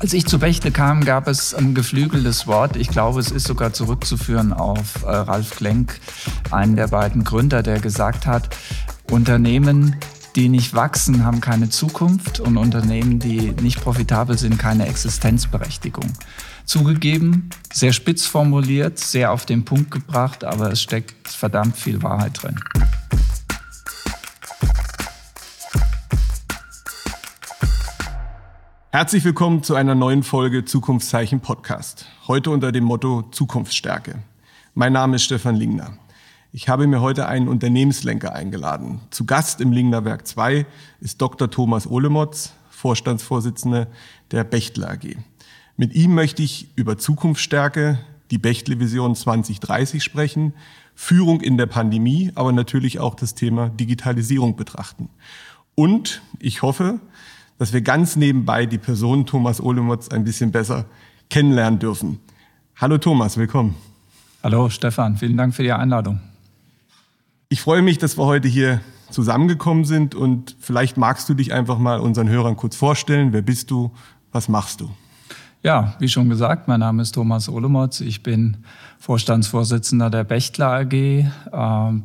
Als ich zu Bechtle kam, gab es ein geflügeltes Wort. Ich glaube, es ist sogar zurückzuführen auf äh, Ralf Klenk, einen der beiden Gründer, der gesagt hat, Unternehmen, die nicht wachsen, haben keine Zukunft und Unternehmen, die nicht profitabel sind, keine Existenzberechtigung. Zugegeben, sehr spitz formuliert, sehr auf den Punkt gebracht, aber es steckt verdammt viel Wahrheit drin. Herzlich willkommen zu einer neuen Folge Zukunftszeichen Podcast. Heute unter dem Motto Zukunftsstärke. Mein Name ist Stefan Lingner. Ich habe mir heute einen Unternehmenslenker eingeladen. Zu Gast im Lingner Werk 2 ist Dr. Thomas Ohlemotz, Vorstandsvorsitzender der Bechtle AG. Mit ihm möchte ich über Zukunftsstärke, die Bechtle Vision 2030 sprechen, Führung in der Pandemie, aber natürlich auch das Thema Digitalisierung betrachten. Und ich hoffe, dass wir ganz nebenbei die Person Thomas Olemotz ein bisschen besser kennenlernen dürfen. Hallo Thomas, willkommen. Hallo Stefan, vielen Dank für die Einladung. Ich freue mich, dass wir heute hier zusammengekommen sind und vielleicht magst du dich einfach mal unseren Hörern kurz vorstellen. Wer bist du? Was machst du? Ja, wie schon gesagt, mein Name ist Thomas Olemotz. Ich bin Vorstandsvorsitzender der Bechtler AG, äh,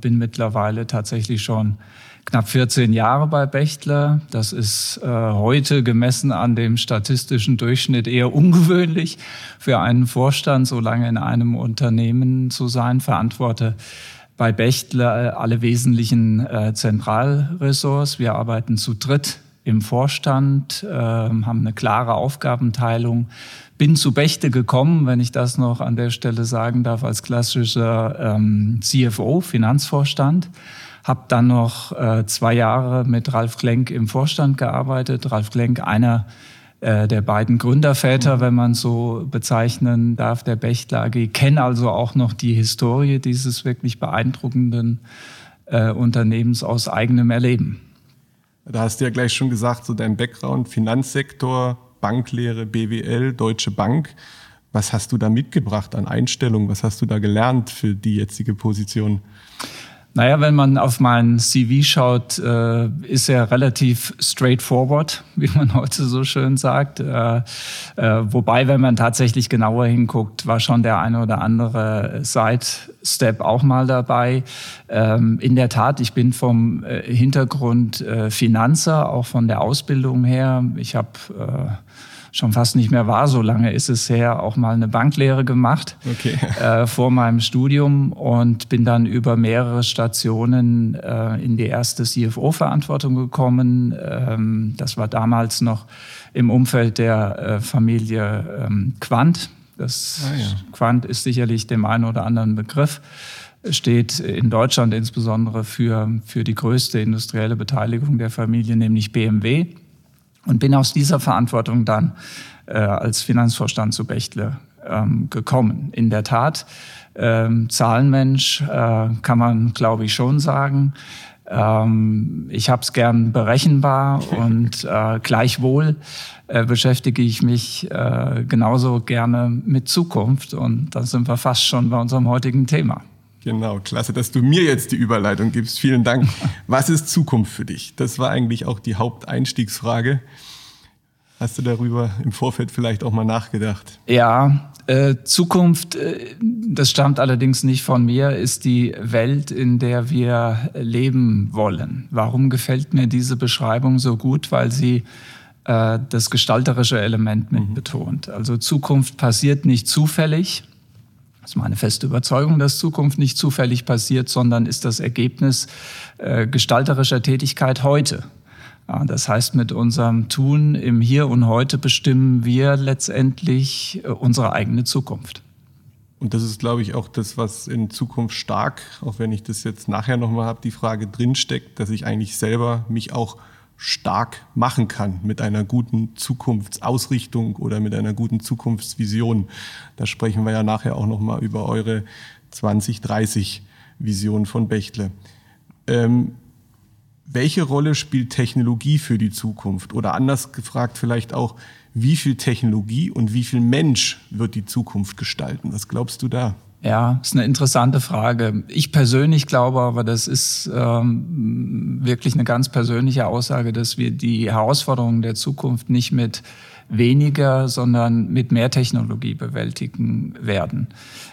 bin mittlerweile tatsächlich schon knapp 14 Jahre bei Bechtler. Das ist äh, heute gemessen an dem statistischen Durchschnitt eher ungewöhnlich für einen Vorstand, so lange in einem Unternehmen zu sein. Verantworte bei Bechtler äh, alle wesentlichen äh, Zentralressorts. Wir arbeiten zu dritt im Vorstand, äh, haben eine klare Aufgabenteilung. Bin zu Bechte gekommen, wenn ich das noch an der Stelle sagen darf, als klassischer ähm, CFO, Finanzvorstand habe dann noch äh, zwei Jahre mit Ralf Klenk im Vorstand gearbeitet. Ralf Klenk, einer äh, der beiden Gründerväter, wenn man so bezeichnen darf, der Bechtler AG, kenne also auch noch die Historie dieses wirklich beeindruckenden äh, Unternehmens aus eigenem Erleben. Da hast du ja gleich schon gesagt, so dein Background, Finanzsektor, Banklehre, BWL, Deutsche Bank. Was hast du da mitgebracht an Einstellungen? Was hast du da gelernt für die jetzige Position? Naja, wenn man auf mein CV schaut, äh, ist er relativ straightforward, wie man heute so schön sagt. Äh, äh, wobei, wenn man tatsächlich genauer hinguckt, war schon der eine oder andere Side-Step auch mal dabei. Ähm, in der Tat, ich bin vom äh, Hintergrund äh, Finanzer, auch von der Ausbildung her. Ich habe äh, schon fast nicht mehr wahr, so lange ist es her, auch mal eine Banklehre gemacht okay. äh, vor meinem Studium und bin dann über mehrere Stationen äh, in die erste CFO-Verantwortung gekommen. Ähm, das war damals noch im Umfeld der äh, Familie ähm, Quant. Das ah, ja. Quant ist sicherlich dem einen oder anderen Begriff steht in Deutschland insbesondere für, für die größte industrielle Beteiligung der Familie, nämlich BMW und bin aus dieser Verantwortung dann äh, als Finanzvorstand zu Bechtle ähm, gekommen. In der Tat, ähm, Zahlenmensch äh, kann man, glaube ich, schon sagen. Ähm, ich habe es gern berechenbar und äh, gleichwohl äh, beschäftige ich mich äh, genauso gerne mit Zukunft. Und da sind wir fast schon bei unserem heutigen Thema. Genau, klasse, dass du mir jetzt die Überleitung gibst. Vielen Dank. Was ist Zukunft für dich? Das war eigentlich auch die Haupteinstiegsfrage. Hast du darüber im Vorfeld vielleicht auch mal nachgedacht? Ja, äh, Zukunft, äh, das stammt allerdings nicht von mir, ist die Welt, in der wir leben wollen. Warum gefällt mir diese Beschreibung so gut? Weil sie äh, das gestalterische Element mit mhm. betont. Also Zukunft passiert nicht zufällig, das ist meine feste Überzeugung, dass Zukunft nicht zufällig passiert, sondern ist das Ergebnis äh, gestalterischer Tätigkeit heute. Ja, das heißt, mit unserem Tun im Hier und Heute bestimmen wir letztendlich äh, unsere eigene Zukunft. Und das ist, glaube ich, auch das, was in Zukunft stark, auch wenn ich das jetzt nachher nochmal habe, die Frage drinsteckt, dass ich eigentlich selber mich auch stark machen kann mit einer guten Zukunftsausrichtung oder mit einer guten Zukunftsvision. Da sprechen wir ja nachher auch noch mal über eure 2030 Vision von Bechtle. Ähm, welche Rolle spielt Technologie für die Zukunft? Oder anders gefragt vielleicht auch, wie viel Technologie und wie viel Mensch wird die Zukunft gestalten? Was glaubst du da? Ja, ist eine interessante Frage. Ich persönlich glaube aber, das ist ähm, wirklich eine ganz persönliche Aussage, dass wir die Herausforderungen der Zukunft nicht mit weniger, sondern mit mehr Technologie bewältigen werden.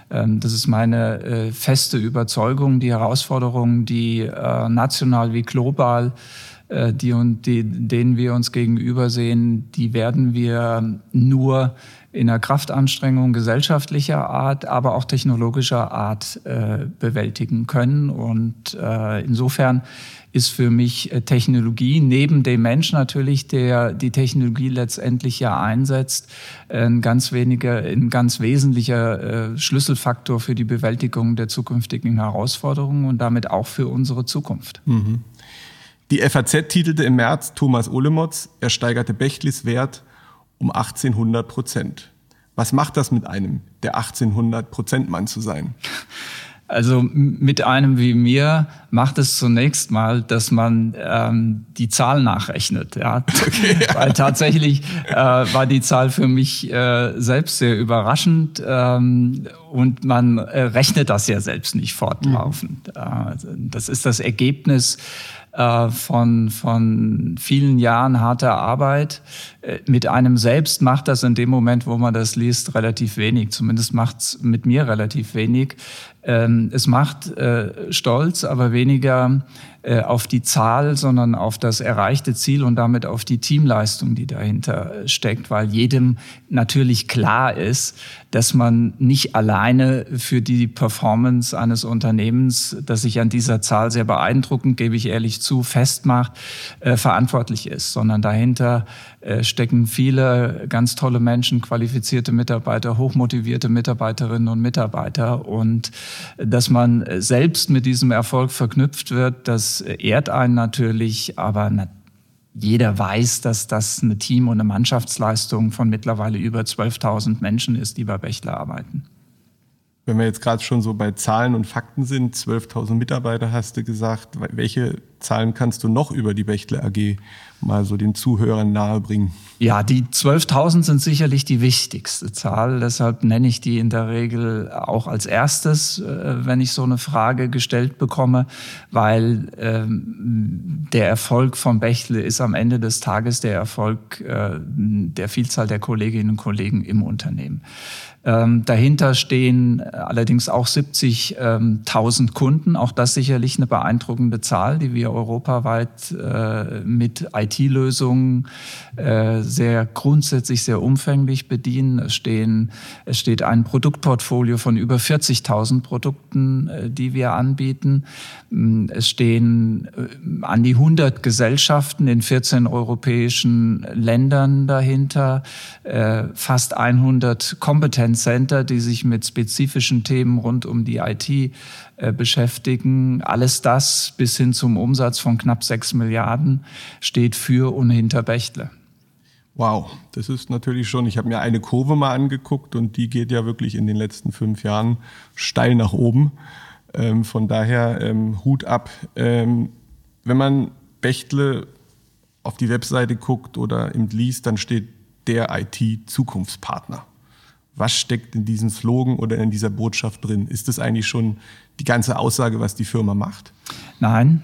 Ähm, das ist meine äh, feste Überzeugung. Die Herausforderungen, die äh, national wie global äh, die und die, denen wir uns gegenüber sehen, die werden wir nur in einer Kraftanstrengung gesellschaftlicher Art, aber auch technologischer Art äh, bewältigen können. Und äh, insofern ist für mich äh, Technologie neben dem Mensch natürlich, der die Technologie letztendlich ja einsetzt, ein ganz weniger, ein ganz wesentlicher äh, Schlüsselfaktor für die Bewältigung der zukünftigen Herausforderungen und damit auch für unsere Zukunft. Mhm. Die FAZ titelte im März Thomas Olemotz, er steigerte Bechtlis Wert um 1800 Prozent. Was macht das mit einem, der 1800 Prozent Mann zu sein? Also mit einem wie mir macht es zunächst mal, dass man ähm, die Zahl nachrechnet. Ja? Okay, ja. Weil tatsächlich äh, war die Zahl für mich äh, selbst sehr überraschend ähm, und man äh, rechnet das ja selbst nicht fortlaufend. Mhm. Äh, das ist das Ergebnis äh, von, von vielen Jahren harter Arbeit. Äh, mit einem selbst macht das in dem Moment, wo man das liest, relativ wenig. Zumindest macht's mit mir relativ wenig. Ähm, es macht äh, stolz, aber weniger äh, auf die Zahl, sondern auf das erreichte Ziel und damit auf die Teamleistung, die dahinter steckt, weil jedem natürlich klar ist, dass man nicht alleine für die Performance eines Unternehmens, das sich an dieser Zahl sehr beeindruckend, gebe ich ehrlich zu, festmacht, verantwortlich ist, sondern dahinter stecken viele ganz tolle Menschen, qualifizierte Mitarbeiter, hochmotivierte Mitarbeiterinnen und Mitarbeiter. Und dass man selbst mit diesem Erfolg verknüpft wird, das ehrt einen natürlich, aber jeder weiß, dass das eine Team- und eine Mannschaftsleistung von mittlerweile über 12.000 Menschen ist, die bei Bechtle arbeiten. Wenn wir jetzt gerade schon so bei Zahlen und Fakten sind, 12.000 Mitarbeiter hast du gesagt, welche Zahlen kannst du noch über die Bechtle AG mal so den Zuhörern nahebringen? Ja, die 12.000 sind sicherlich die wichtigste Zahl. Deshalb nenne ich die in der Regel auch als erstes, äh, wenn ich so eine Frage gestellt bekomme, weil ähm, der Erfolg von Bechtle ist am Ende des Tages der Erfolg äh, der Vielzahl der Kolleginnen und Kollegen im Unternehmen. Ähm, dahinter stehen allerdings auch 70.000 ähm, Kunden. Auch das sicherlich eine beeindruckende Zahl, die wir europaweit äh, mit IT-Lösungen äh, sehr grundsätzlich sehr umfänglich bedienen. Es, stehen, es steht ein Produktportfolio von über 40.000 Produkten, äh, die wir anbieten. Mm, es stehen äh, an die 100 Gesellschaften in 14 europäischen Ländern dahinter, äh, fast 100 Competence Center, die sich mit spezifischen Themen rund um die IT äh, beschäftigen. Alles das bis hin zum Umsatz von knapp 6 Milliarden steht für und hinter Bechtle. Wow, das ist natürlich schon, ich habe mir eine Kurve mal angeguckt und die geht ja wirklich in den letzten fünf Jahren steil nach oben. Ähm, von daher ähm, Hut ab. Ähm, wenn man Bechtle auf die Webseite guckt oder im liest, dann steht der IT-Zukunftspartner. Was steckt in diesem Slogan oder in dieser Botschaft drin? Ist das eigentlich schon die ganze Aussage, was die Firma macht? Nein,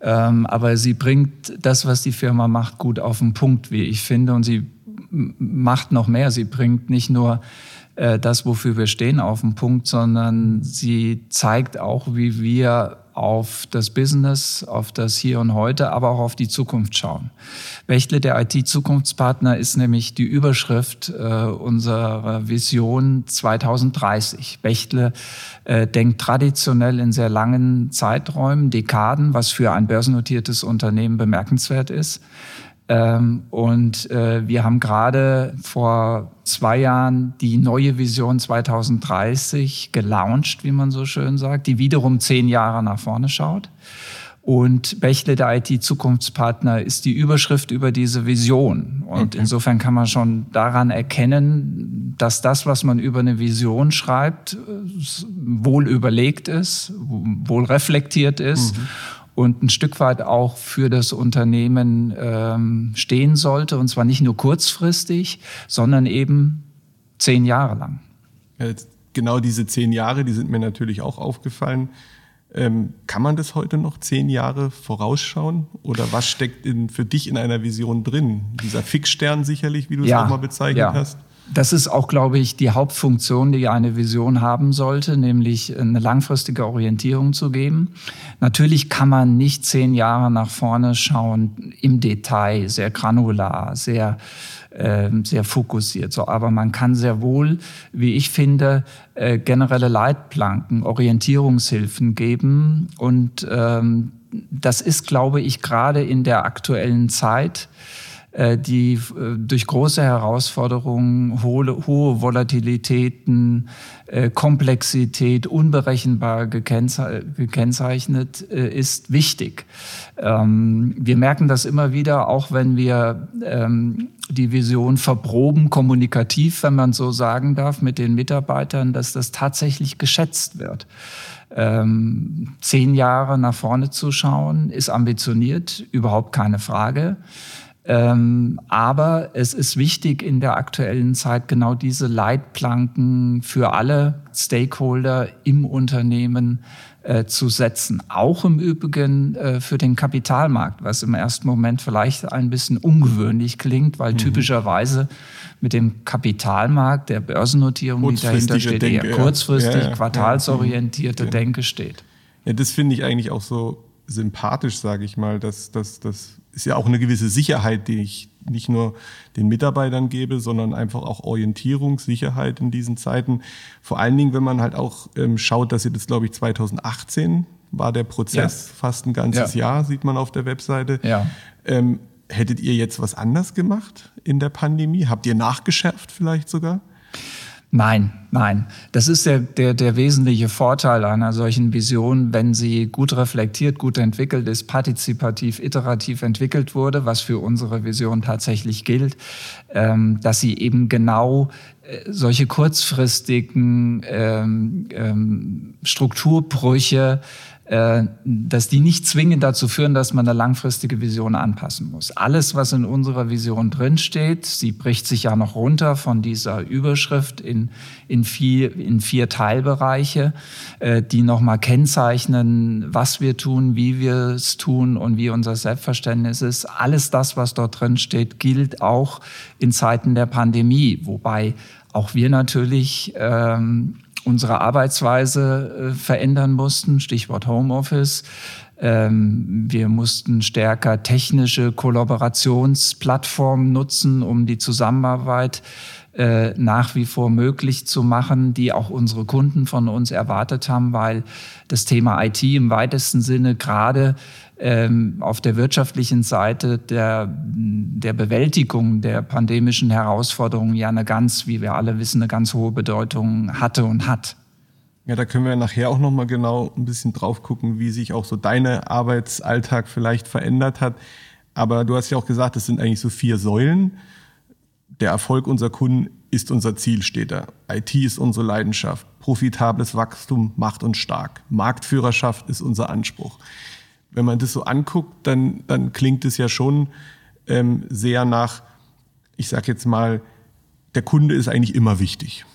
ähm, aber sie bringt das, was die Firma macht, gut auf den Punkt, wie ich finde. Und sie macht noch mehr. Sie bringt nicht nur äh, das, wofür wir stehen, auf den Punkt, sondern sie zeigt auch, wie wir auf das Business, auf das Hier und Heute, aber auch auf die Zukunft schauen. Bechtle, der IT-Zukunftspartner, ist nämlich die Überschrift äh, unserer Vision 2030. Bechtle äh, denkt traditionell in sehr langen Zeiträumen, Dekaden, was für ein börsennotiertes Unternehmen bemerkenswert ist. Ähm, und äh, wir haben gerade vor zwei Jahren die neue Vision 2030 gelauncht, wie man so schön sagt, die wiederum zehn Jahre nach vorne schaut. Und Bächle, der IT-Zukunftspartner, ist die Überschrift über diese Vision. Und insofern kann man schon daran erkennen, dass das, was man über eine Vision schreibt, wohl überlegt ist, wohl reflektiert ist. Mhm und ein Stück weit auch für das Unternehmen ähm, stehen sollte. Und zwar nicht nur kurzfristig, sondern eben zehn Jahre lang. Genau diese zehn Jahre, die sind mir natürlich auch aufgefallen. Ähm, kann man das heute noch zehn Jahre vorausschauen? Oder was steckt in, für dich in einer Vision drin? Dieser Fixstern sicherlich, wie du ja, es auch mal bezeichnet ja. hast? Das ist auch, glaube ich, die Hauptfunktion, die eine Vision haben sollte, nämlich eine langfristige Orientierung zu geben. Natürlich kann man nicht zehn Jahre nach vorne schauen, im Detail, sehr granular, sehr, äh, sehr fokussiert. So, aber man kann sehr wohl, wie ich finde, äh, generelle Leitplanken, Orientierungshilfen geben. Und ähm, das ist, glaube ich, gerade in der aktuellen Zeit, die äh, durch große Herausforderungen, hohe, hohe Volatilitäten, äh, Komplexität, unberechenbar gekennzeichnet ist, wichtig. Ähm, wir merken das immer wieder, auch wenn wir ähm, die Vision verproben, kommunikativ, wenn man so sagen darf, mit den Mitarbeitern, dass das tatsächlich geschätzt wird. Ähm, zehn Jahre nach vorne zu schauen, ist ambitioniert, überhaupt keine Frage. Ähm, aber es ist wichtig in der aktuellen Zeit genau diese Leitplanken für alle Stakeholder im Unternehmen äh, zu setzen. Auch im Übrigen äh, für den Kapitalmarkt, was im ersten Moment vielleicht ein bisschen ungewöhnlich klingt, weil mhm. typischerweise mit dem Kapitalmarkt, der Börsennotierung, die dahinter steht, Denke, eher kurzfristig, ja, ja, quartalsorientierte ja, Denke steht. Ja, das finde ich eigentlich auch so sympathisch, sage ich mal, dass, dass, dass ist ja auch eine gewisse Sicherheit, die ich nicht nur den Mitarbeitern gebe, sondern einfach auch Orientierung, Sicherheit in diesen Zeiten. Vor allen Dingen, wenn man halt auch ähm, schaut, dass ihr das, glaube ich, 2018 war der Prozess, ja. fast ein ganzes ja. Jahr, sieht man auf der Webseite. Ja. Ähm, hättet ihr jetzt was anders gemacht in der Pandemie? Habt ihr nachgeschärft vielleicht sogar? Nein, nein. Das ist der, der, der wesentliche Vorteil einer solchen Vision, wenn sie gut reflektiert, gut entwickelt ist, partizipativ, iterativ entwickelt wurde, was für unsere Vision tatsächlich gilt, ähm, dass sie eben genau äh, solche kurzfristigen ähm, ähm, Strukturbrüche dass die nicht zwingend dazu führen, dass man eine langfristige Vision anpassen muss. Alles, was in unserer Vision drinsteht, sie bricht sich ja noch runter von dieser Überschrift in, in, vier, in vier Teilbereiche, äh, die nochmal kennzeichnen, was wir tun, wie wir es tun und wie unser Selbstverständnis ist. Alles das, was dort drin steht, gilt auch in Zeiten der Pandemie, wobei auch wir natürlich ähm, unsere Arbeitsweise äh, verändern mussten, Stichwort Homeoffice. Ähm, wir mussten stärker technische Kollaborationsplattformen nutzen, um die Zusammenarbeit äh, nach wie vor möglich zu machen, die auch unsere Kunden von uns erwartet haben, weil das Thema IT im weitesten Sinne gerade ähm, auf der wirtschaftlichen Seite der, der Bewältigung der pandemischen Herausforderungen ja eine ganz, wie wir alle wissen, eine ganz hohe Bedeutung hatte und hat. Ja, da können wir nachher auch nochmal genau ein bisschen drauf gucken, wie sich auch so deine Arbeitsalltag vielleicht verändert hat. Aber du hast ja auch gesagt, es sind eigentlich so vier Säulen. Der Erfolg unserer Kunden ist unser Ziel, steht da. IT ist unsere Leidenschaft. Profitables Wachstum macht uns stark. Marktführerschaft ist unser Anspruch wenn man das so anguckt, dann, dann klingt es ja schon ähm, sehr nach, ich sage jetzt mal, der Kunde ist eigentlich immer wichtig.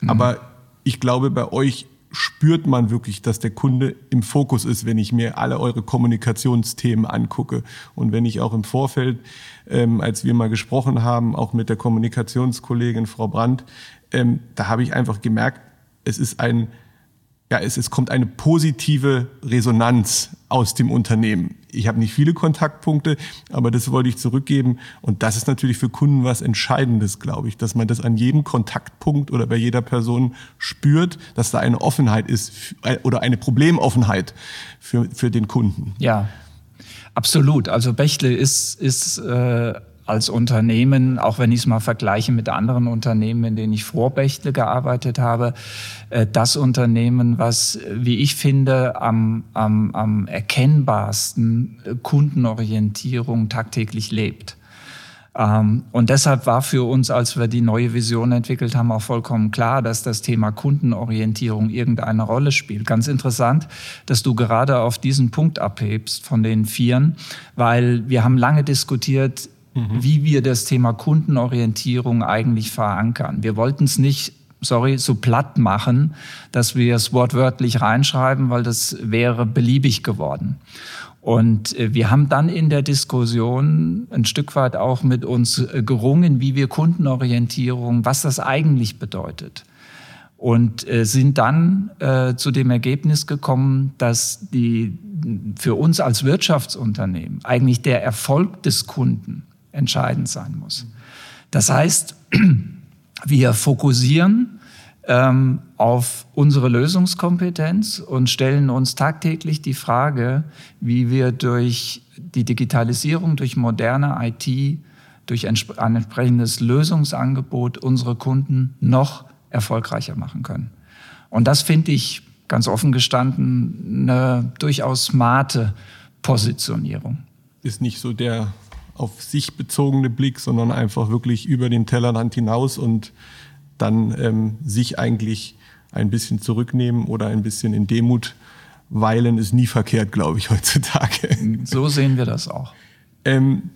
Mhm. Aber ich glaube, bei euch spürt man wirklich, dass der Kunde im Fokus ist, wenn ich mir alle eure Kommunikationsthemen angucke. Und wenn ich auch im Vorfeld, ähm, als wir mal gesprochen haben, auch mit der Kommunikationskollegin Frau Brandt, ähm, da habe ich einfach gemerkt, es ist ein ja, es, es kommt eine positive Resonanz aus dem Unternehmen. Ich habe nicht viele Kontaktpunkte, aber das wollte ich zurückgeben. Und das ist natürlich für Kunden was Entscheidendes, glaube ich, dass man das an jedem Kontaktpunkt oder bei jeder Person spürt, dass da eine Offenheit ist oder eine Problemoffenheit für, für den Kunden. Ja, absolut. Also Bechtle ist, ist äh als Unternehmen, auch wenn ich es mal vergleiche mit anderen Unternehmen, in denen ich vor Bechtle gearbeitet habe, äh, das Unternehmen, was, wie ich finde, am, am, am erkennbarsten Kundenorientierung tagtäglich lebt. Ähm, und deshalb war für uns, als wir die neue Vision entwickelt haben, auch vollkommen klar, dass das Thema Kundenorientierung irgendeine Rolle spielt. Ganz interessant, dass du gerade auf diesen Punkt abhebst von den Vieren, weil wir haben lange diskutiert, mhm. wie wir das Thema Kundenorientierung eigentlich verankern. Wir wollten es nicht sorry, so platt machen, dass wir es wortwörtlich reinschreiben, weil das wäre beliebig geworden. Und äh, wir haben dann in der Diskussion ein Stück weit auch mit uns äh, gerungen, wie wir Kundenorientierung, was das eigentlich bedeutet. Und äh, sind dann zu dem Ergebnis gekommen, dass die für uns als Wirtschaftsunternehmen eigentlich der Erfolg des Kunden entscheidend sein muss. Das heißt, wir fokussieren ähm, auf unsere Lösungskompetenz und stellen uns tagtäglich die Frage, wie wir durch die Digitalisierung, durch moderne IT, durch ein entsprechendes Lösungsangebot unsere Kunden noch erfolgreicher machen können. Und das finde ich ganz offen gestanden eine durchaus smarte Positionierung. Ist nicht so der auf sich bezogene Blick, sondern einfach wirklich über den Tellerrand hinaus und dann ähm, sich eigentlich ein bisschen zurücknehmen oder ein bisschen in Demut weilen, ist nie verkehrt, glaube ich, heutzutage. So sehen wir das auch. Ähm,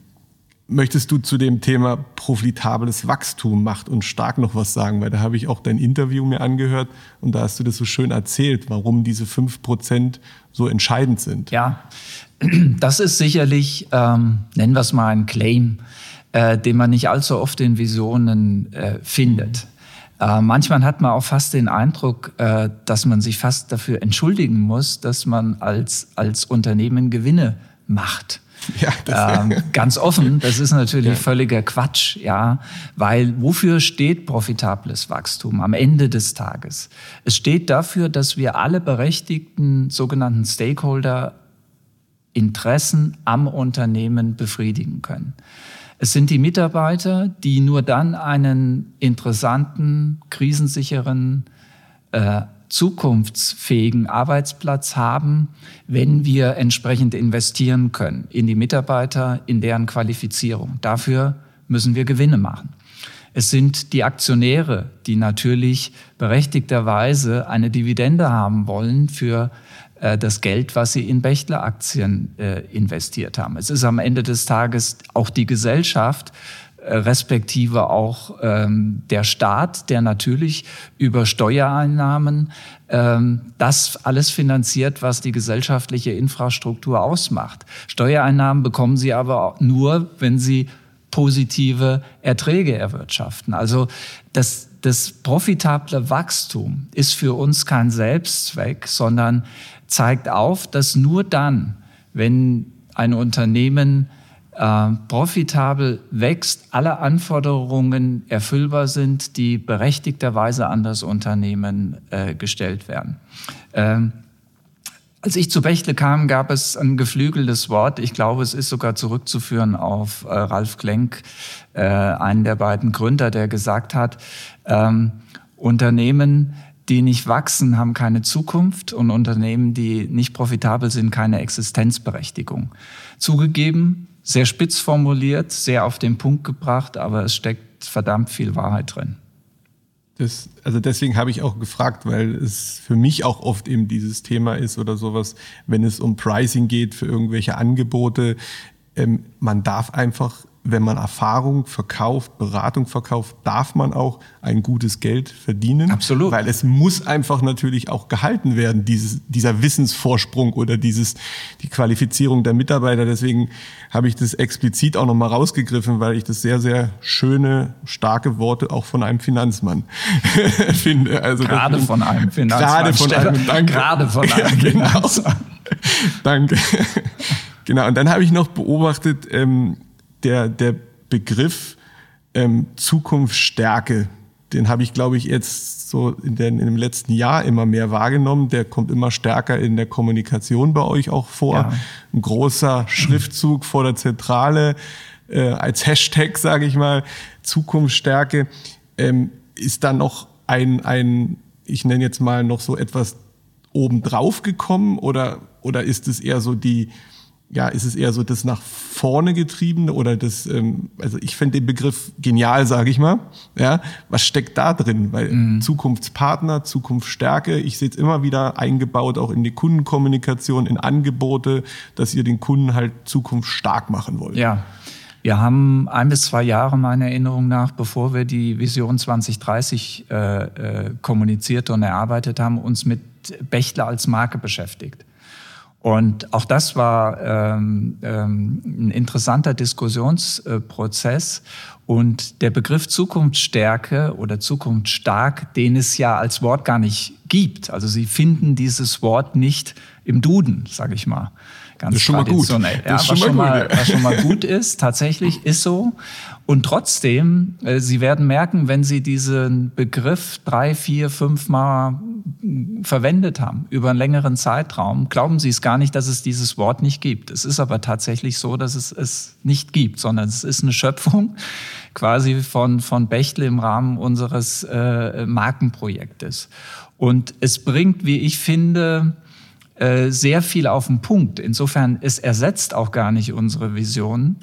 möchtest du zu dem Thema profitables Wachstum, Macht und Stark noch was sagen? Weil da habe ich auch dein Interview mir angehört und da hast du das so schön erzählt, warum diese fünf Prozent so entscheidend sind. Ja, das ist sicherlich, ähm, nennen wir es mal ein Claim, äh, den man nicht allzu oft in Visionen äh, findet. Äh, manchmal hat man auch fast den Eindruck, äh, dass man sich fast dafür entschuldigen muss, dass man als, als Unternehmen Gewinne macht. Ja, das ähm, ganz offen, das ist natürlich ja. völliger Quatsch, ja, weil wofür steht profitables Wachstum am Ende des Tages? Es steht dafür, dass wir alle berechtigten sogenannten Stakeholder Interessen am Unternehmen befriedigen können. Es sind die Mitarbeiter, die nur dann einen interessanten, krisensicheren, äh, zukunftsfähigen Arbeitsplatz haben, wenn wir entsprechend investieren können in die Mitarbeiter, in deren Qualifizierung. Dafür müssen wir Gewinne machen. Es sind die Aktionäre, die natürlich berechtigterweise eine Dividende haben wollen für das Geld, was sie in Bechtle-Aktien äh, investiert haben. Es ist am Ende des Tages auch die Gesellschaft, äh, respektive auch ähm, der Staat, der natürlich über Steuereinnahmen ähm, das alles finanziert, was die gesellschaftliche Infrastruktur ausmacht. Steuereinnahmen bekommen sie aber nur, wenn sie positive Erträge erwirtschaften. Also das das profitable Wachstum ist für uns kein Selbstzweck, sondern zeigt auf, dass nur dann, wenn ein Unternehmen äh, profitabel wächst, alle Anforderungen erfüllbar sind, die berechtigterweise an das Unternehmen äh, gestellt werden. Ähm, als ich zu Bechtle kam, gab es ein geflügeltes Wort. Ich glaube, es ist sogar zurückzuführen auf äh, Ralf Klenk, äh, einen der beiden Gründer, der gesagt hat, ähm, Unternehmen, die nicht wachsen, haben keine Zukunft und Unternehmen, die nicht profitabel sind, keine Existenzberechtigung. Zugegeben, sehr spitz formuliert, sehr auf den Punkt gebracht, aber es steckt verdammt viel Wahrheit drin. Das, also deswegen habe ich auch gefragt, weil es für mich auch oft eben dieses Thema ist oder sowas, wenn es um Pricing geht für irgendwelche Angebote. Ähm, man darf einfach wenn man Erfahrung verkauft, Beratung verkauft, darf man auch ein gutes Geld verdienen. Absolut. Weil es muss einfach natürlich auch gehalten werden, dieses, dieser Wissensvorsprung oder dieses, die Qualifizierung der Mitarbeiter. Deswegen habe ich das explizit auch nochmal rausgegriffen, weil ich das sehr, sehr schöne, starke Worte auch von einem Finanzmann finde. Also gerade von einem Finanzmann. Gerade von einem, danke. Gerade von einem ja, genau. Finanzmann. danke. genau. Und dann habe ich noch beobachtet, ähm, der, der Begriff ähm, Zukunftsstärke, den habe ich, glaube ich, jetzt so in, den, in dem letzten Jahr immer mehr wahrgenommen. Der kommt immer stärker in der Kommunikation bei euch auch vor. Ja. Ein großer Schriftzug vor der Zentrale äh, als Hashtag, sage ich mal, Zukunftsstärke. Ähm, ist da noch ein, ein, ich nenne jetzt mal noch so etwas obendrauf gekommen oder, oder ist es eher so die, ja, ist es eher so das nach vorne getriebene oder das, ähm, also ich finde den Begriff genial, sage ich mal. Ja, was steckt da drin? Weil mhm. Zukunftspartner, Zukunftsstärke, ich sehe es immer wieder eingebaut, auch in die Kundenkommunikation, in Angebote, dass ihr den Kunden halt Zukunft stark machen wollt. Ja. Wir haben ein bis zwei Jahre meiner Erinnerung nach, bevor wir die Vision 2030 äh, äh, kommuniziert und erarbeitet haben, uns mit Bechtle als Marke beschäftigt. Und auch das war ähm, ähm, ein interessanter Diskussionsprozess. Und der Begriff Zukunftsstärke oder Zukunftsstark, den es ja als Wort gar nicht gibt. Also Sie finden dieses Wort nicht im Duden, sage ich mal. Ganz das ist schon mal gut. Ja, was, schon mal, was schon mal gut ist, tatsächlich ist so. Und trotzdem, äh, Sie werden merken, wenn Sie diesen Begriff drei, vier, fünf Mal verwendet haben über einen längeren Zeitraum, glauben Sie es gar nicht, dass es dieses Wort nicht gibt. Es ist aber tatsächlich so, dass es es nicht gibt, sondern es ist eine Schöpfung quasi von, von Bechtle im Rahmen unseres äh, Markenprojektes. Und es bringt, wie ich finde, äh, sehr viel auf den Punkt. Insofern, es ersetzt auch gar nicht unsere Vision,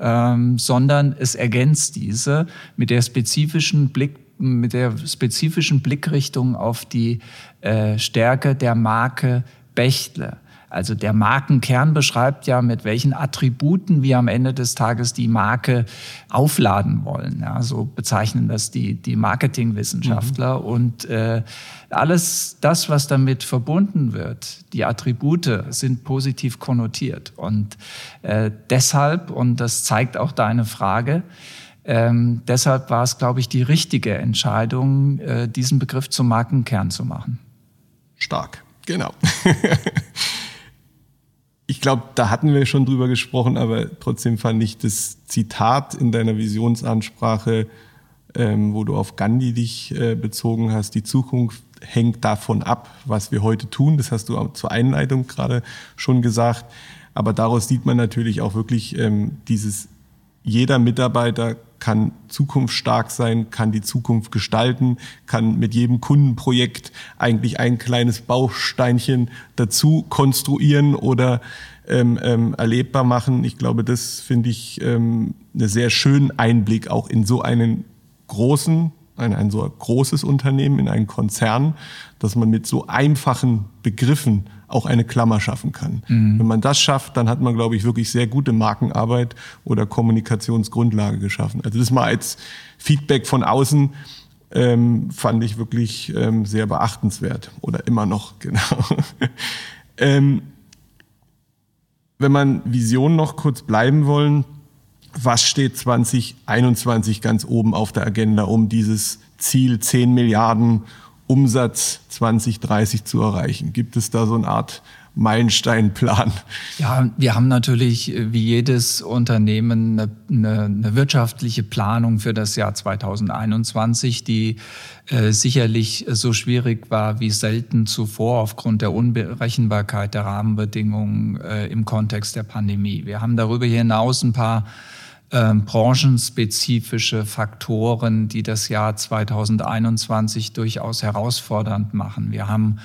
ähm, sondern es ergänzt diese mit der spezifischen Blick mit der spezifischen Blickrichtung auf die äh, Stärke der Marke Bechtle. Also der Markenkern beschreibt ja, mit welchen Attributen wir am Ende des Tages die Marke aufladen wollen. Ja, so bezeichnen das die, die Marketingwissenschaftler. Mhm. Und äh, alles das, was damit verbunden wird, die Attribute, sind positiv konnotiert. Und äh, deshalb, und das zeigt auch deine Frage, ähm, deshalb war es, glaube ich, die richtige Entscheidung, äh, diesen Begriff zum Markenkern zu machen. Stark, genau. ich glaube, da hatten wir schon drüber gesprochen, aber trotzdem fand ich das Zitat in deiner Visionsansprache, ähm, wo du auf Gandhi dich äh, bezogen hast, die Zukunft hängt davon ab, was wir heute tun. Das hast du auch zur Einleitung gerade schon gesagt. Aber daraus sieht man natürlich auch wirklich ähm, dieses, jeder Mitarbeiter kann zukunftsstark sein, kann die Zukunft gestalten, kann mit jedem Kundenprojekt eigentlich ein kleines Bausteinchen dazu konstruieren oder ähm, ähm, erlebbar machen. Ich glaube, das finde ich ähm, einen sehr schönen Einblick auch in so einen großen, ein, ein so großes Unternehmen, in einen Konzern, dass man mit so einfachen Begriffen auch eine Klammer schaffen kann. Mhm. Wenn man das schafft, dann hat man, glaube ich, wirklich sehr gute Markenarbeit oder Kommunikationsgrundlage geschaffen. Also das mal als Feedback von außen ähm, fand ich wirklich ähm, sehr beachtenswert oder immer noch, genau. ähm, wenn man Visionen noch kurz bleiben wollen, was steht 2021 ganz oben auf der Agenda, um dieses Ziel 10 Milliarden Umsatz 2030 zu erreichen? Gibt es da so eine Art Meilensteinplan? Ja, wir haben natürlich äh, wie jedes Unternehmen eine, eine, eine wirtschaftliche Planung für das Jahr 2021, die äh, sicherlich so schwierig war wie selten zuvor aufgrund der Unberechenbarkeit der Rahmenbedingungen äh, im Kontext der Pandemie. Wir haben darüber hinaus ein paar ähm, branchenspezifische Faktoren, die das Jahr 2021 durchaus herausfordernd machen. Wir haben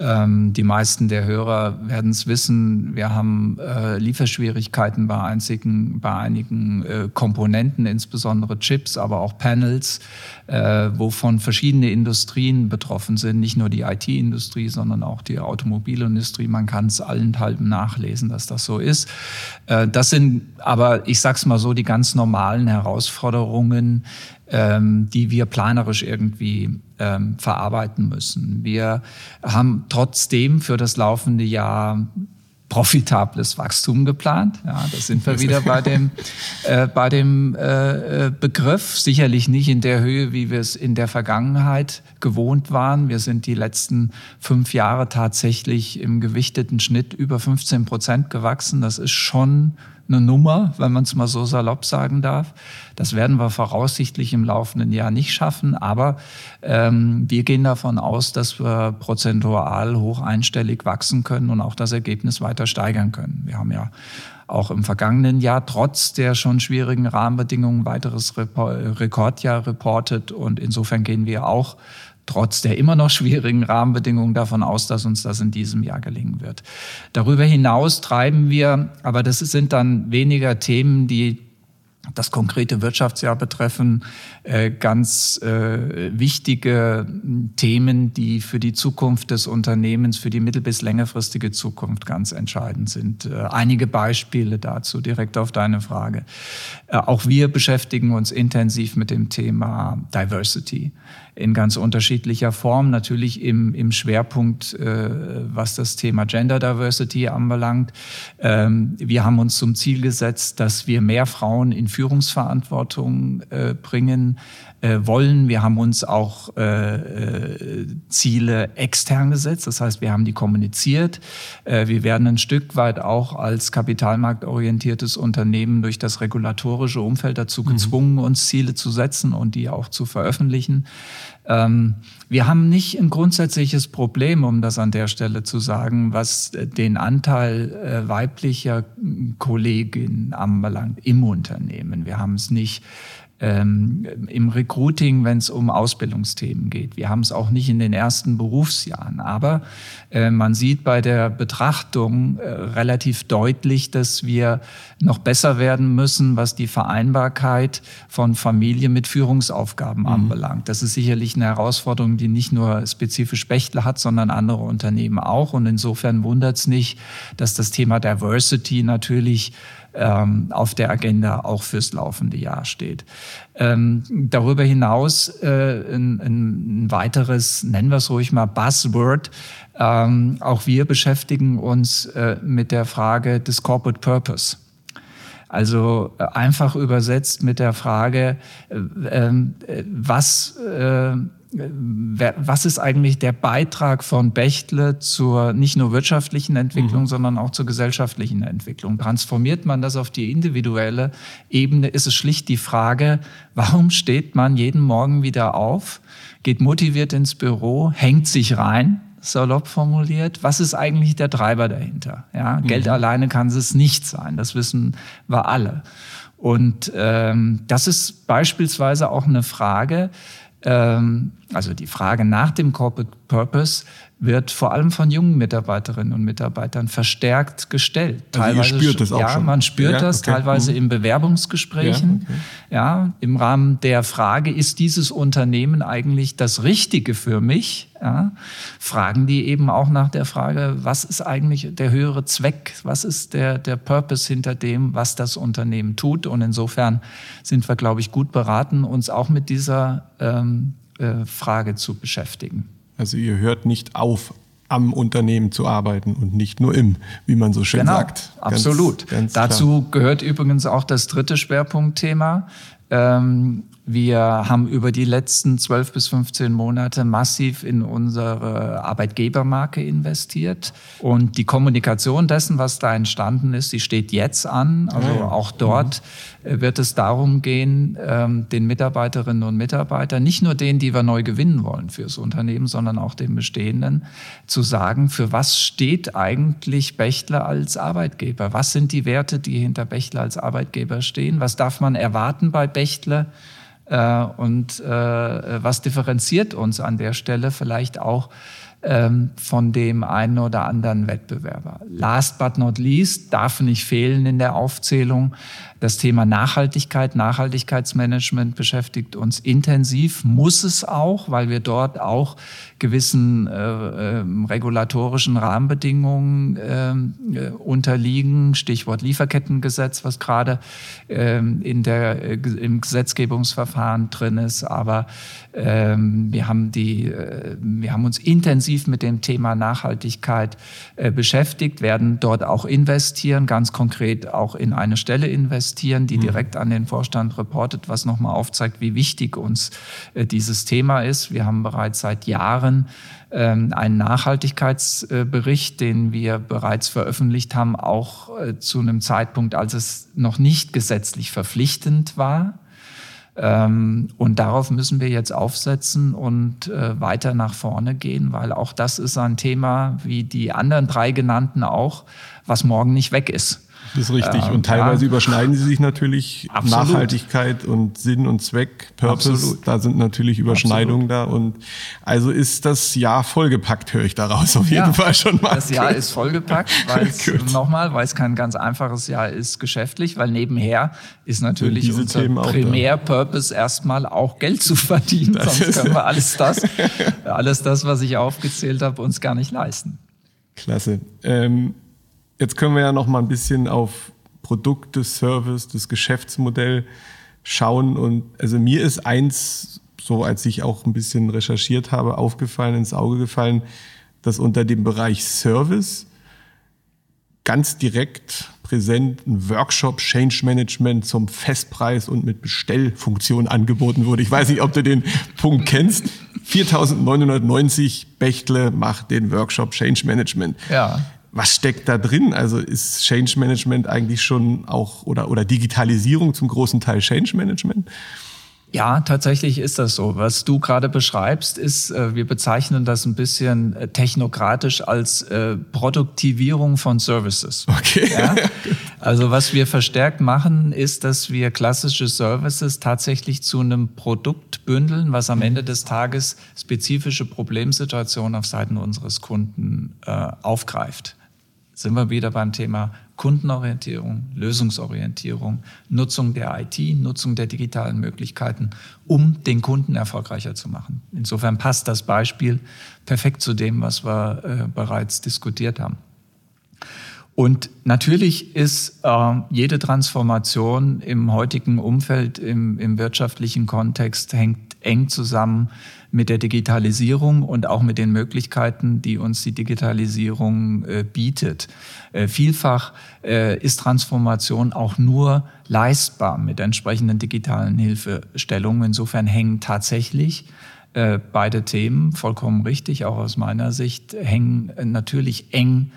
ähm, die meisten der Hörer werden es wissen. Wir haben äh, Lieferschwierigkeiten bei, einzigen, bei einigen äh, Komponenten, insbesondere Chips, aber auch Panels, äh, wovon verschiedene Industrien betroffen sind. Nicht nur die IT-Industrie, sondern auch die Automobilindustrie. Man kann es allenthalben nachlesen, dass das so ist. Äh, das sind aber, ich sag's mal so, die ganz normalen Herausforderungen, ähm, die wir planerisch irgendwie ähm, verarbeiten müssen. Wir haben trotzdem für das laufende Jahr profitables Wachstum geplant. Ja, da sind wir wieder bei dem, äh, bei dem äh, äh, Begriff. Sicherlich nicht in der Höhe, wie wir es in der Vergangenheit gewohnt waren. Wir sind die letzten fünf Jahre tatsächlich im gewichteten Schnitt über 15 Prozent gewachsen. Das ist schon eine Nummer, wenn man es mal so salopp sagen darf. Das werden wir voraussichtlich im laufenden Jahr nicht schaffen, aber ähm, wir gehen davon aus, dass wir prozentual hoch einstellig wachsen können und auch das Ergebnis weiter steigern können. Wir haben ja auch im vergangenen Jahr trotz der schon schwierigen Rahmenbedingungen weiteres Rekordjahr reportet und insofern gehen wir auch trotz der immer noch schwierigen Rahmenbedingungen davon aus, dass uns das in diesem Jahr gelingen wird. Darüber hinaus treiben wir, aber das sind dann weniger Themen, die das konkrete Wirtschaftsjahr betreffen, äh, ganz äh, wichtige Themen, die für die Zukunft des Unternehmens, für die mittel- bis längerfristige Zukunft ganz entscheidend sind. Äh, einige Beispiele dazu direkt auf deine Frage. Auch wir beschäftigen uns intensiv mit dem Thema Diversity in ganz unterschiedlicher Form, natürlich im, im Schwerpunkt, äh, was das Thema Gender Diversity anbelangt. Ähm, wir haben uns zum Ziel gesetzt, dass wir mehr Frauen in Führungsverantwortung äh, bringen äh, wollen. Wir haben uns auch äh, äh, Ziele extern gesetzt, das heißt, wir haben die kommuniziert. Äh, wir werden ein Stück weit auch als kapitalmarktorientiertes Unternehmen durch das regulatorische Umfeld dazu mhm. gezwungen, mhm. uns Ziele zu setzen und die auch zu veröffentlichen. Ähm, wir haben nicht ein grundsätzliches Problem, um das an der Stelle zu sagen, was den Anteil äh, weiblicher Kolleginnen anbelangt im Unternehmen. Wir haben es nicht ähm, im Recruiting, wenn es um Ausbildungsthemen geht. Wir haben es auch nicht in den ersten Berufsjahren. Aber äh, man sieht bei der Betrachtung äh, relativ deutlich, dass wir noch besser werden müssen, was die Vereinbarkeit von Familie mit Führungsaufgaben mhm. anbelangt. Das ist sicherlich eine Herausforderung, die nicht nur spezifisch Bechtle hat, sondern andere Unternehmen auch. Und insofern wundert es nicht, dass das Thema Diversity natürlich ähm, auf der Agenda auch fürs laufende Jahr steht. Ähm, darüber hinaus äh, ein, ein weiteres, nennen wir es ruhig mal, Buzzword. Ähm, auch wir beschäftigen uns äh, mit der Frage des Corporate Purpose. Also äh, einfach übersetzt mit der Frage, äh, ähm, äh, was äh, was ist eigentlich der Beitrag von Bechtle zur nicht nur wirtschaftlichen Entwicklung, mhm. sondern auch zur gesellschaftlichen Entwicklung? Transformiert man das auf die individuelle Ebene, ist es schlicht die Frage, warum steht man jeden Morgen wieder auf, geht motiviert ins Büro, hängt sich rein, salopp formuliert. Was ist eigentlich der Treiber dahinter? Ja, mhm. Geld alleine kann es nicht sein, das wissen wir alle. Und ähm, das ist beispielsweise auch eine Frage, also die Frage nach dem Corporate Purpose wird vor allem von jungen Mitarbeiterinnen und Mitarbeitern verstärkt gestellt. Also teilweise, ihr spürt das auch ja, schon. man spürt ja, das okay. teilweise mhm. in Bewerbungsgesprächen. Ja, okay. ja, im Rahmen der Frage, ist dieses Unternehmen eigentlich das Richtige für mich? Ja, fragen die eben auch nach der Frage, was ist eigentlich der höhere Zweck? Was ist der, der Purpose hinter dem, was das Unternehmen tut? Und insofern sind wir, glaube ich, gut beraten, uns auch mit dieser ähm, äh, Frage zu beschäftigen. Also ihr hört nicht auf, am Unternehmen zu arbeiten und nicht nur im, wie man so schön genau, sagt. Ganz, absolut. Ganz Dazu gehört übrigens auch das dritte Schwerpunktthema. Ähm, wir haben über die letzten 12 bis 15 Monate massiv in unsere Arbeitgebermarke investiert. Und die Kommunikation dessen, was da entstanden ist, die steht jetzt an. Also auch dort mhm. wird es darum gehen, ähm, den Mitarbeiterinnen und Mitarbeitern, nicht nur denen, die wir neu gewinnen wollen fürs Unternehmen, sondern auch den bestehenden, zu sagen, für was steht eigentlich Bechtle als Arbeitgeber? Was sind die Werte, die hinter Bechtle als Arbeitgeber stehen? Was darf man erwarten bei Bechtle? Äh, und äh, was differenziert uns an der Stelle vielleicht auch ähm, von dem einen oder anderen Wettbewerber. Last but not least darf nicht fehlen in der Aufzählung das Thema Nachhaltigkeit, Nachhaltigkeitsmanagement beschäftigt uns intensiv, muss es auch, weil wir dort auch gewissen äh, äh, regulatorischen Rahmenbedingungen ähm, äh, unterliegen. Stichwort Lieferkettengesetz, was gerade ähm, in der, äh, im Gesetzgebungsverfahren drin ist. Aber ähm, wir, haben die, äh, wir haben uns intensiv mit dem Thema Nachhaltigkeit äh, beschäftigt, werden dort auch investieren, ganz konkret auch in eine Stelle investieren investieren, die mhm. direkt an den Vorstand reportet, was nochmal aufzeigt, wie wichtig uns äh, dieses Thema ist. Wir haben bereits seit Jahren ähm, einen Nachhaltigkeitsbericht, den wir bereits veröffentlicht haben, auch äh, zu einem Zeitpunkt, als es noch nicht gesetzlich verpflichtend war. Ähm, und darauf müssen wir jetzt aufsetzen und äh, weiter nach vorne gehen, weil auch das ist ein Thema, wie die anderen drei genannten auch, was morgen nicht weg ist. Das ist richtig. Ähm, und teilweise ja. überschneiden sie sich natürlich Absolut. Nachhaltigkeit und Sinn und Zweck, Purpose. Absolut. Da sind natürlich Überschneidungen Absolut. da. Und also ist das Jahr vollgepackt, höre ich daraus auf jeden ja, Fall schon mal. Das Jahr ist vollgepackt, weil es nochmal, weil es kein ganz einfaches Jahr ist geschäftlich, weil nebenher ist natürlich unser Primär-Purpose erstmal auch Geld zu verdienen. Das Sonst können wir alles das, alles das, was ich aufgezählt habe, uns gar nicht leisten. Klasse. Ähm, jetzt können wir ja noch mal ein bisschen auf Produkte, Service, das Geschäftsmodell schauen. Und also mir ist eins, so als ich auch ein bisschen recherchiert habe, aufgefallen, ins Auge gefallen, dass unter dem Bereich Service ganz direkt präsent ein Workshop Change Management zum Festpreis und mit Bestellfunktion angeboten wurde. Ich weiß nicht, ob du den Punkt kennst. 4.990 Bechtle macht den Workshop Change Management. Ja. Was steckt da drin? Also ist Change Management eigentlich schon auch oder, oder Digitalisierung zum großen Teil Change Management? Ja, tatsächlich ist das so. Was du gerade beschreibst, ist, äh, wir bezeichnen das ein bisschen äh, technokratisch als äh, Produktivierung von Services. Okay. Ja? Also was wir verstärkt machen, ist, dass wir klassische Services tatsächlich zu einem Produkt bündeln, was am Ende des Tages spezifische Problemsituationen auf Seiten unseres Kunden äh, aufgreift sind wir wieder beim Thema Kundenorientierung, Lösungsorientierung, Nutzung der IT, Nutzung der digitalen Möglichkeiten, um den Kunden erfolgreicher zu machen. Insofern passt das Beispiel perfekt zu dem, was wir äh, bereits diskutiert haben. Und natürlich ist äh, jede Transformation im heutigen Umfeld, im, im wirtschaftlichen Kontext, hängt eng zusammen mit der Digitalisierung und auch mit den Möglichkeiten, die uns die Digitalisierung äh, bietet. Äh, vielfach äh, ist Transformation auch nur leistbar mit entsprechenden digitalen Hilfestellungen. Insofern hängen tatsächlich äh, beide Themen vollkommen richtig, auch aus meiner Sicht, hängen natürlich eng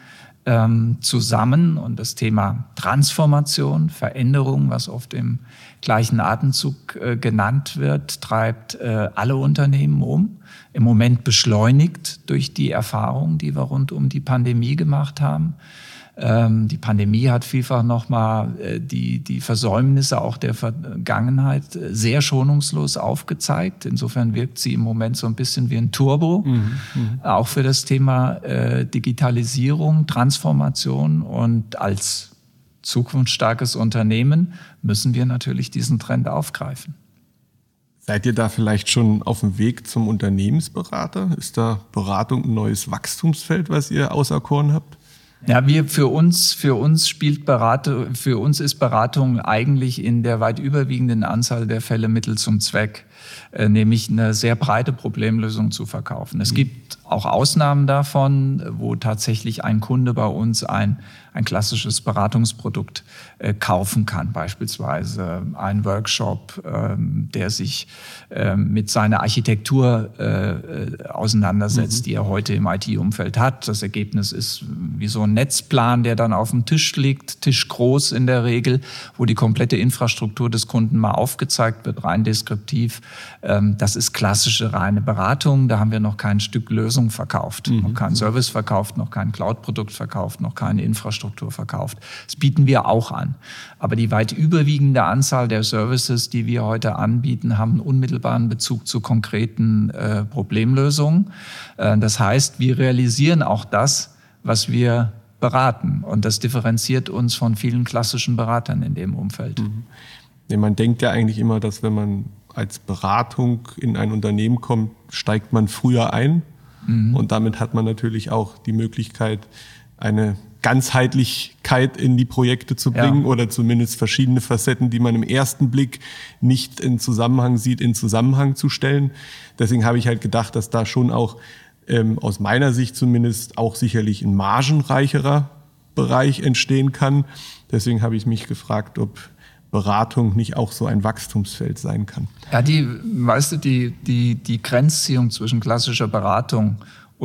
ähm, zusammen und das Thema Transformation, Veränderung, was oft im gleichen Atemzug äh, genannt wird, treibt äh, alle Unternehmen um. Im Moment beschleunigt durch die Erfahrungen, die wir rund um die Pandemie gemacht haben. Ähm, die Pandemie hat vielfach nochmal äh, die, die Versäumnisse auch der Vergangenheit äh, sehr schonungslos aufgezeigt. Insofern wirkt sie im Moment so ein bisschen wie ein Turbo, mhm, mhm. auch für das Thema äh, Digitalisierung, Transformation und als zukunftsstarkes Unternehmen müssen wir natürlich diesen Trend aufgreifen. Seid ihr da vielleicht schon auf dem Weg zum Unternehmensberater? Ist da Beratung ein neues Wachstumsfeld, was ihr auserkoren habt? Ja, wir für uns, für uns spielt Beratung, für uns ist Beratung eigentlich in der weit überwiegenden Anzahl der Fälle Mittel zum Zweck, äh, nämlich eine sehr breite Problemlösung zu verkaufen. Es mhm. gibt auch Ausnahmen davon, wo tatsächlich ein Kunde bei uns ein ein klassisches Beratungsprodukt äh, kaufen kann. Beispielsweise ein Workshop, ähm, der sich ähm, mit seiner Architektur äh, äh, auseinandersetzt, mhm. die er heute im IT-Umfeld hat. Das Ergebnis ist wie so ein Netzplan, der dann auf dem Tisch liegt, tischgroß in der Regel, wo die komplette Infrastruktur des Kunden mal aufgezeigt wird, rein deskriptiv. Ähm, das ist klassische reine Beratung. Da haben wir noch kein Stück Lösung verkauft, mhm. noch kein Service verkauft, noch kein Cloud-Produkt verkauft, noch keine Infrastruktur verkauft. Das bieten wir auch an. Aber die weit überwiegende Anzahl der Services, die wir heute anbieten, haben einen unmittelbaren Bezug zu konkreten äh, Problemlösungen. Äh, das heißt, wir realisieren auch das, was wir beraten. Und das differenziert uns von vielen klassischen Beratern in dem Umfeld. Mhm. Man denkt ja eigentlich immer, dass wenn man als Beratung in ein Unternehmen kommt, steigt man früher ein. Mhm. Und damit hat man natürlich auch die Möglichkeit, eine Ganzheitlichkeit in die Projekte zu bringen ja. oder zumindest verschiedene Facetten, die man im ersten Blick nicht in Zusammenhang sieht, in Zusammenhang zu stellen. Deswegen habe ich halt gedacht, dass da schon auch ähm, aus meiner Sicht zumindest auch sicherlich ein margenreicherer Bereich entstehen kann. Deswegen habe ich mich gefragt, ob Beratung nicht auch so ein Wachstumsfeld sein kann. Ja, die, weißt du, die, die, die Grenzziehung zwischen klassischer Beratung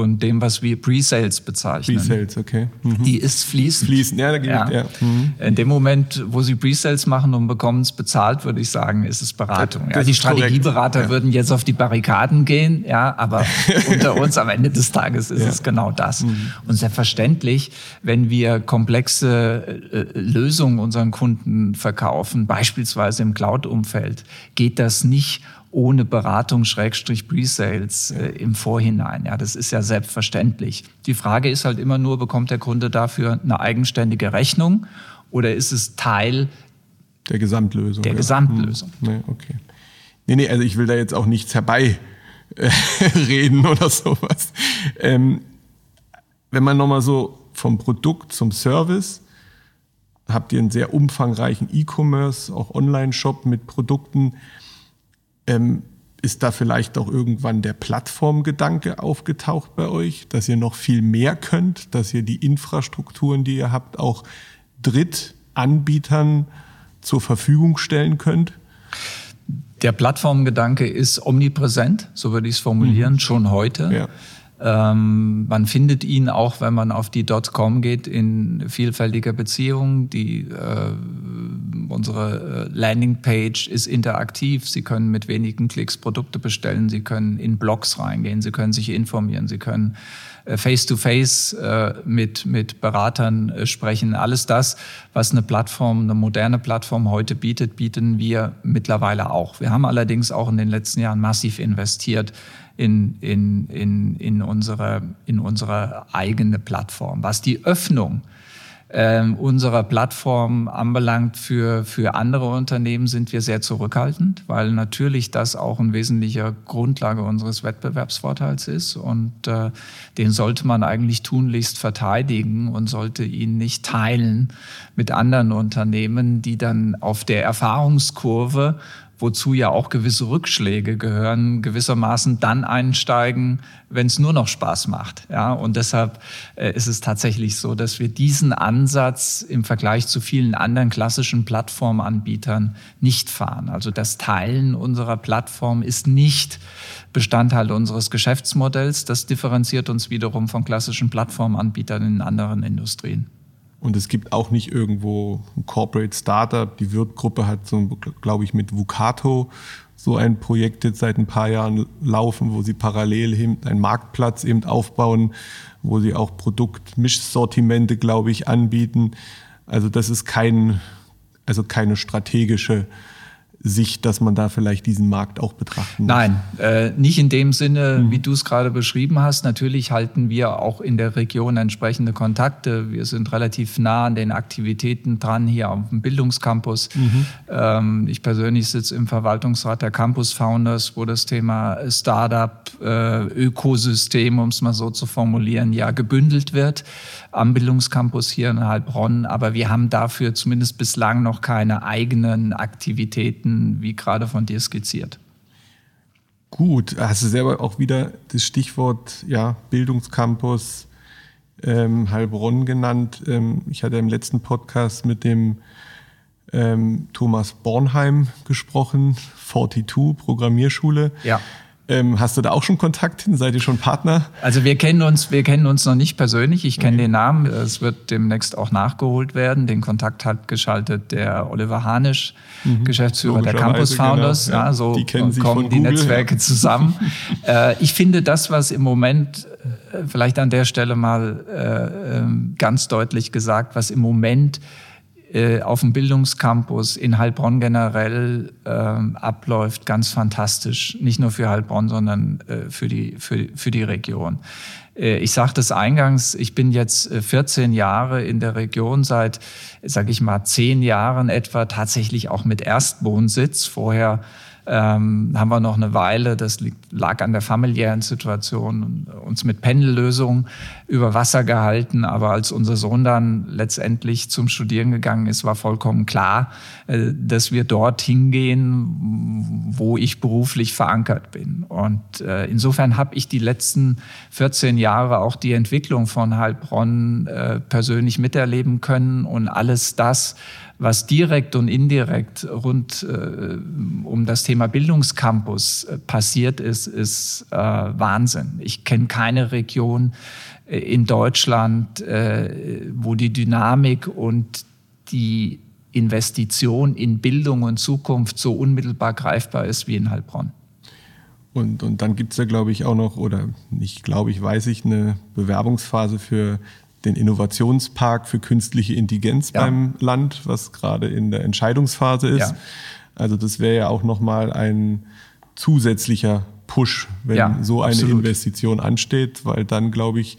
dem, was wir Pre-Sales bezeichnen. Pre-Sales, okay. Mhm. Die ist fließend. Fließend, ja, da geht, ja. ja. Mhm. In dem Moment, wo Sie Pre-Sales machen und bekommen es bezahlt, würde ich sagen, ist es Beratung. Das, das ja, die Strategieberater ja. würden jetzt auf die Barrikaden gehen, ja, aber unter uns am Ende des Tages ist es genau das. Mhm. Und selbstverständlich, wenn wir komplexe äh, Lösungen unseren Kunden verkaufen, beispielsweise im Cloud-Umfeld, geht das nicht ohne Beratung Schrägstrich Pre-Sales äh, im Vorhinein. Ja, das ist ja selbstverständlich. Die Frage ist halt immer nur, bekommt der Kunde dafür eine eigenständige Rechnung oder ist es Teil der Gesamtlösung? Der ja. Gesamtlösung. Hm. Nee, okay. Nee, nee, also ich will da jetzt auch nichts herbeireden oder sowas. Ähm, wenn man nochmal so vom Produkt zum Service, habt ihr einen sehr umfangreichen E-Commerce, auch Online-Shop mit Produkten. Ähm, ist da vielleicht auch irgendwann der Plattformgedanke aufgetaucht bei euch, dass ihr noch viel mehr könnt, dass ihr die Infrastrukturen, die ihr habt, auch Drittanbietern zur Verfügung stellen könnt? Der Plattformgedanke ist omnipräsent, so würde ich es formulieren, mhm. schon heute. Ja. Ähm, man findet ihn auch, wenn man auf die .com geht, in vielfältiger Beziehung. Die, äh, unsere äh, Landingpage ist interaktiv. Sie können mit wenigen Klicks Produkte bestellen. Sie können in Blogs reingehen. Sie können sich informieren. Sie können äh, face-to-face -face, äh, mit, mit Beratern äh, sprechen. Alles das, was eine Plattform, eine moderne Plattform heute bietet, bieten wir mittlerweile auch. Wir haben allerdings auch in den letzten Jahren massiv investiert in, in, in, in, unsere, in unsere eigene Plattform. Was die Öffnung äh, unserer Plattform anbelangt für, für andere Unternehmen, sind wir sehr zurückhaltend, weil natürlich das auch ein wesentlicher Grundlage unseres Wettbewerbsvorteils ist und äh, den sollte man eigentlich tunlichst verteidigen und sollte ihn nicht teilen mit anderen Unternehmen, die dann auf der Erfahrungskurve wozu ja auch gewisse Rückschläge gehören, gewissermaßen dann einsteigen, wenn es nur noch Spaß macht. Ja, und deshalb äh, ist es tatsächlich so, dass wir diesen Ansatz im Vergleich zu vielen anderen klassischen Plattformanbietern nicht fahren. Also das Teilen unserer Plattform ist nicht Bestandteil unseres Geschäftsmodells. Das differenziert uns wiederum von klassischen Plattformanbietern in anderen Industrien. Und es gibt auch nicht irgendwo ein Corporate Startup. Die Wirt-Gruppe hat so, glaube ich, mit Vucato so ein Projekt jetzt seit ein paar Jahren laufen, wo sie parallel eben einen Marktplatz eben aufbauen, wo sie auch Produktmischsortimente, glaube ich, anbieten. Also das ist kein, also keine strategische Sicht, dass man da vielleicht diesen Markt auch betrachten muss? Nein, äh, nicht in dem Sinne, mhm. wie du es gerade beschrieben hast. Natürlich halten wir auch in der Region entsprechende Kontakte. Wir sind relativ nah an den Aktivitäten dran hier auf dem Bildungscampus. Mhm. Ähm, ich persönlich sitze im Verwaltungsrat der Campus Founders, wo das Thema Startup, äh, Ökosystem, um es mal so zu formulieren, ja gebündelt wird am Bildungscampus hier in Heilbronn. Aber wir haben dafür zumindest bislang noch keine eigenen Aktivitäten, wie gerade von dir skizziert. Gut, hast du selber auch wieder das Stichwort ja, Bildungscampus ähm, Heilbronn genannt. Ähm, ich hatte im letzten Podcast mit dem ähm, Thomas Bornheim gesprochen, 42 Programmierschule. Ja. Ähm, hast du da auch schon Kontakt hin? Seid ihr schon Partner? Also wir kennen uns, wir kennen uns noch nicht persönlich. Ich kenne okay. den Namen. Es wird demnächst auch nachgeholt werden. Den Kontakt hat geschaltet der Oliver Hanisch, mhm. Geschäftsführer der Campus Founders. Genau. Ja, ja, so die kommen die Google, Netzwerke ja. zusammen. äh, ich finde das, was im Moment äh, vielleicht an der Stelle mal äh, ähm, ganz deutlich gesagt, was im Moment äh, auf dem Bildungscampus in Heilbronn generell äh, abläuft, ganz fantastisch. Nicht nur für Heilbronn, sondern äh, für, die, für, für die Region. Äh, ich sagte es eingangs, ich bin jetzt 14 äh, Jahre in der Region, seit, sage ich mal, zehn Jahren etwa tatsächlich auch mit Erstwohnsitz. Vorher ähm, haben wir noch eine Weile, das lag an der familiären Situation, uns mit Pendellösungen über Wasser gehalten. Aber als unser Sohn dann letztendlich zum Studieren gegangen ist, war vollkommen klar, äh, dass wir dort hingehen, wo ich beruflich verankert bin. Und äh, insofern habe ich die letzten 14 Jahre auch die Entwicklung von Heilbronn äh, persönlich miterleben können und alles das, was direkt und indirekt rund äh, um das Thema Bildungscampus äh, passiert ist, ist äh, Wahnsinn. Ich kenne keine Region äh, in Deutschland, äh, wo die Dynamik und die Investition in Bildung und Zukunft so unmittelbar greifbar ist wie in Heilbronn. Und, und dann gibt es ja, glaube ich, auch noch, oder nicht glaube ich, weiß ich, eine Bewerbungsphase für den Innovationspark für künstliche Intelligenz ja. beim Land, was gerade in der Entscheidungsphase ist. Ja. Also das wäre ja auch nochmal ein zusätzlicher Push, wenn ja, so eine absolut. Investition ansteht, weil dann, glaube ich,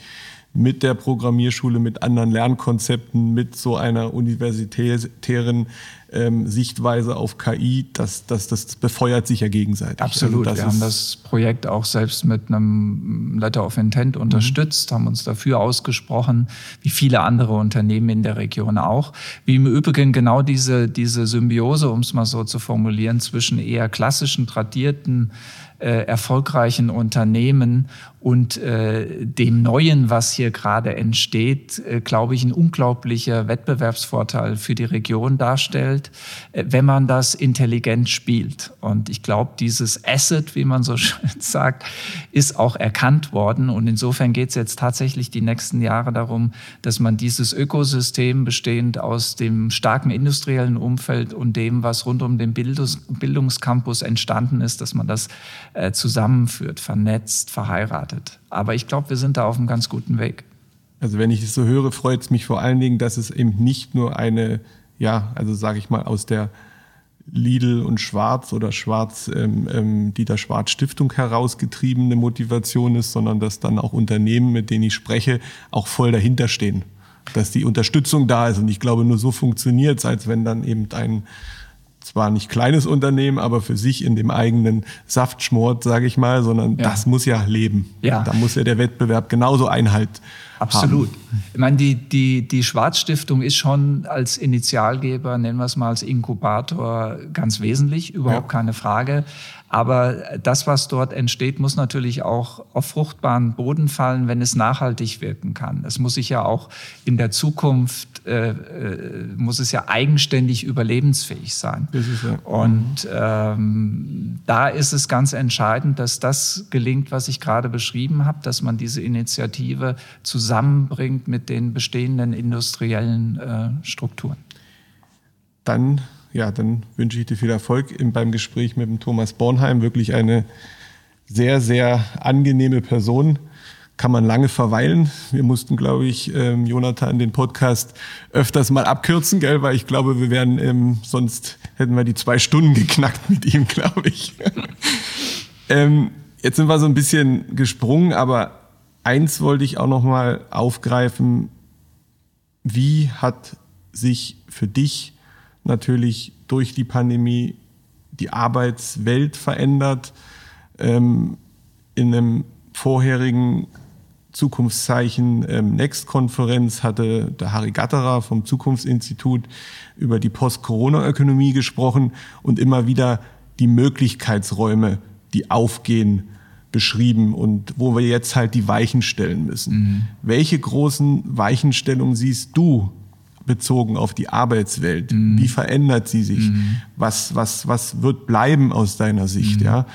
mit der Programmierschule, mit anderen Lernkonzepten, mit so einer universitären ähm, Sichtweise auf KI, das, das, das befeuert sich ja gegenseitig. Absolut. Also Wir haben das Projekt auch selbst mit einem Letter of Intent mhm. unterstützt, mhm. haben uns dafür ausgesprochen, wie viele andere Unternehmen in der Region auch. Wie im Übrigen genau diese, diese Symbiose, um es mal so zu formulieren, zwischen eher klassischen, tradierten äh, erfolgreichen Unternehmen und äh, dem Neuen, was hier gerade entsteht, äh, glaube ich, ein unglaublicher Wettbewerbsvorteil für die Region darstellt, äh, wenn man das intelligent spielt. Und ich glaube, dieses Asset, wie man so schön sagt, ist auch erkannt worden. Und insofern geht es jetzt tatsächlich die nächsten Jahre darum, dass man dieses Ökosystem bestehend aus dem starken industriellen Umfeld und dem, was rund um den Bildungs Bildungscampus entstanden ist, dass man das äh, zusammenführt, vernetzt, verheiratet. Aber ich glaube, wir sind da auf einem ganz guten Weg. Also wenn ich es so höre, freut es mich vor allen Dingen, dass es eben nicht nur eine, ja, also sage ich mal, aus der Lidl und Schwarz oder Schwarz, ähm, ähm, Dieter Schwarz Stiftung herausgetriebene Motivation ist, sondern dass dann auch Unternehmen, mit denen ich spreche, auch voll dahinter stehen. Dass die Unterstützung da ist. Und ich glaube, nur so funktioniert es, als wenn dann eben ein zwar nicht kleines Unternehmen, aber für sich in dem eigenen Saft schmort, sage ich mal, sondern ja. das muss ja leben. Ja. Da muss ja der Wettbewerb genauso Einhalt Absolut. Haben. Ich meine, die, die, die Schwarzstiftung ist schon als Initialgeber, nennen wir es mal als Inkubator, ganz wesentlich, überhaupt ja. keine Frage. Aber das, was dort entsteht, muss natürlich auch auf fruchtbaren Boden fallen, wenn es nachhaltig wirken kann. Es muss sich ja auch in der Zukunft, äh, äh, muss es ja eigenständig überlebensfähig sein. Ja. Und ähm, da ist es ganz entscheidend, dass das gelingt, was ich gerade beschrieben habe, dass man diese Initiative zusammenbringt mit den bestehenden industriellen äh, Strukturen. Dann ja, dann wünsche ich dir viel Erfolg beim Gespräch mit dem Thomas Bornheim. Wirklich eine sehr, sehr angenehme Person. Kann man lange verweilen. Wir mussten, glaube ich, ähm, Jonathan den Podcast öfters mal abkürzen, gell? weil ich glaube, wir wären, ähm, sonst hätten wir die zwei Stunden geknackt mit ihm, glaube ich. ähm, jetzt sind wir so ein bisschen gesprungen, aber eins wollte ich auch noch mal aufgreifen. Wie hat sich für dich natürlich durch die Pandemie die Arbeitswelt verändert. Ähm, in einem vorherigen Zukunftszeichen ähm, Next-Konferenz hatte der Harry Gatterer vom Zukunftsinstitut über die Post-Corona-Ökonomie gesprochen und immer wieder die Möglichkeitsräume, die aufgehen, beschrieben und wo wir jetzt halt die Weichen stellen müssen. Mhm. Welche großen Weichenstellungen siehst du bezogen auf die Arbeitswelt? Mhm. Wie verändert sie sich? Mhm. Was, was, was wird bleiben aus deiner Sicht? Mhm. Ja?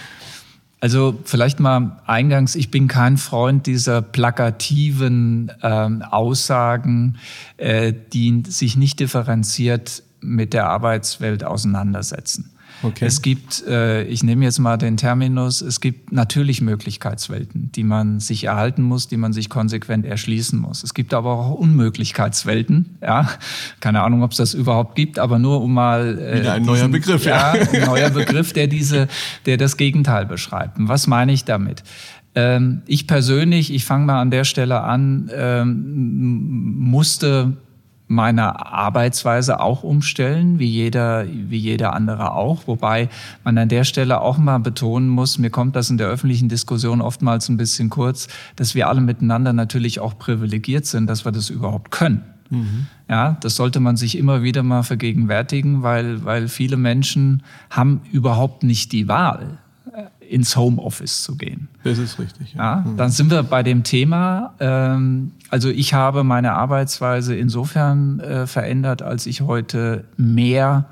Also vielleicht mal eingangs, ich bin kein Freund dieser plakativen ähm, Aussagen, äh, die sich nicht differenziert mit der Arbeitswelt auseinandersetzen. Okay. Es gibt, äh, ich nehme jetzt mal den Terminus, es gibt natürlich Möglichkeitswelten, die man sich erhalten muss, die man sich konsequent erschließen muss. Es gibt aber auch Unmöglichkeitswelten, ja. Keine Ahnung, ob es das überhaupt gibt, aber nur um mal. Äh, Wieder ein diesen, neuer Begriff, ja. ja. Ein neuer Begriff, der diese, der das Gegenteil beschreibt. Und was meine ich damit? Ähm, ich persönlich, ich fange mal an der Stelle an, ähm, musste meine Arbeitsweise auch umstellen, wie jeder, wie jeder andere auch. Wobei man an der Stelle auch mal betonen muss, mir kommt das in der öffentlichen Diskussion oftmals ein bisschen kurz, dass wir alle miteinander natürlich auch privilegiert sind, dass wir das überhaupt können. Mhm. Ja, das sollte man sich immer wieder mal vergegenwärtigen, weil, weil viele Menschen haben überhaupt nicht die Wahl ins Homeoffice zu gehen. Das ist richtig. Ja. ja dann sind wir bei dem Thema. Ähm, also ich habe meine Arbeitsweise insofern äh, verändert, als ich heute mehr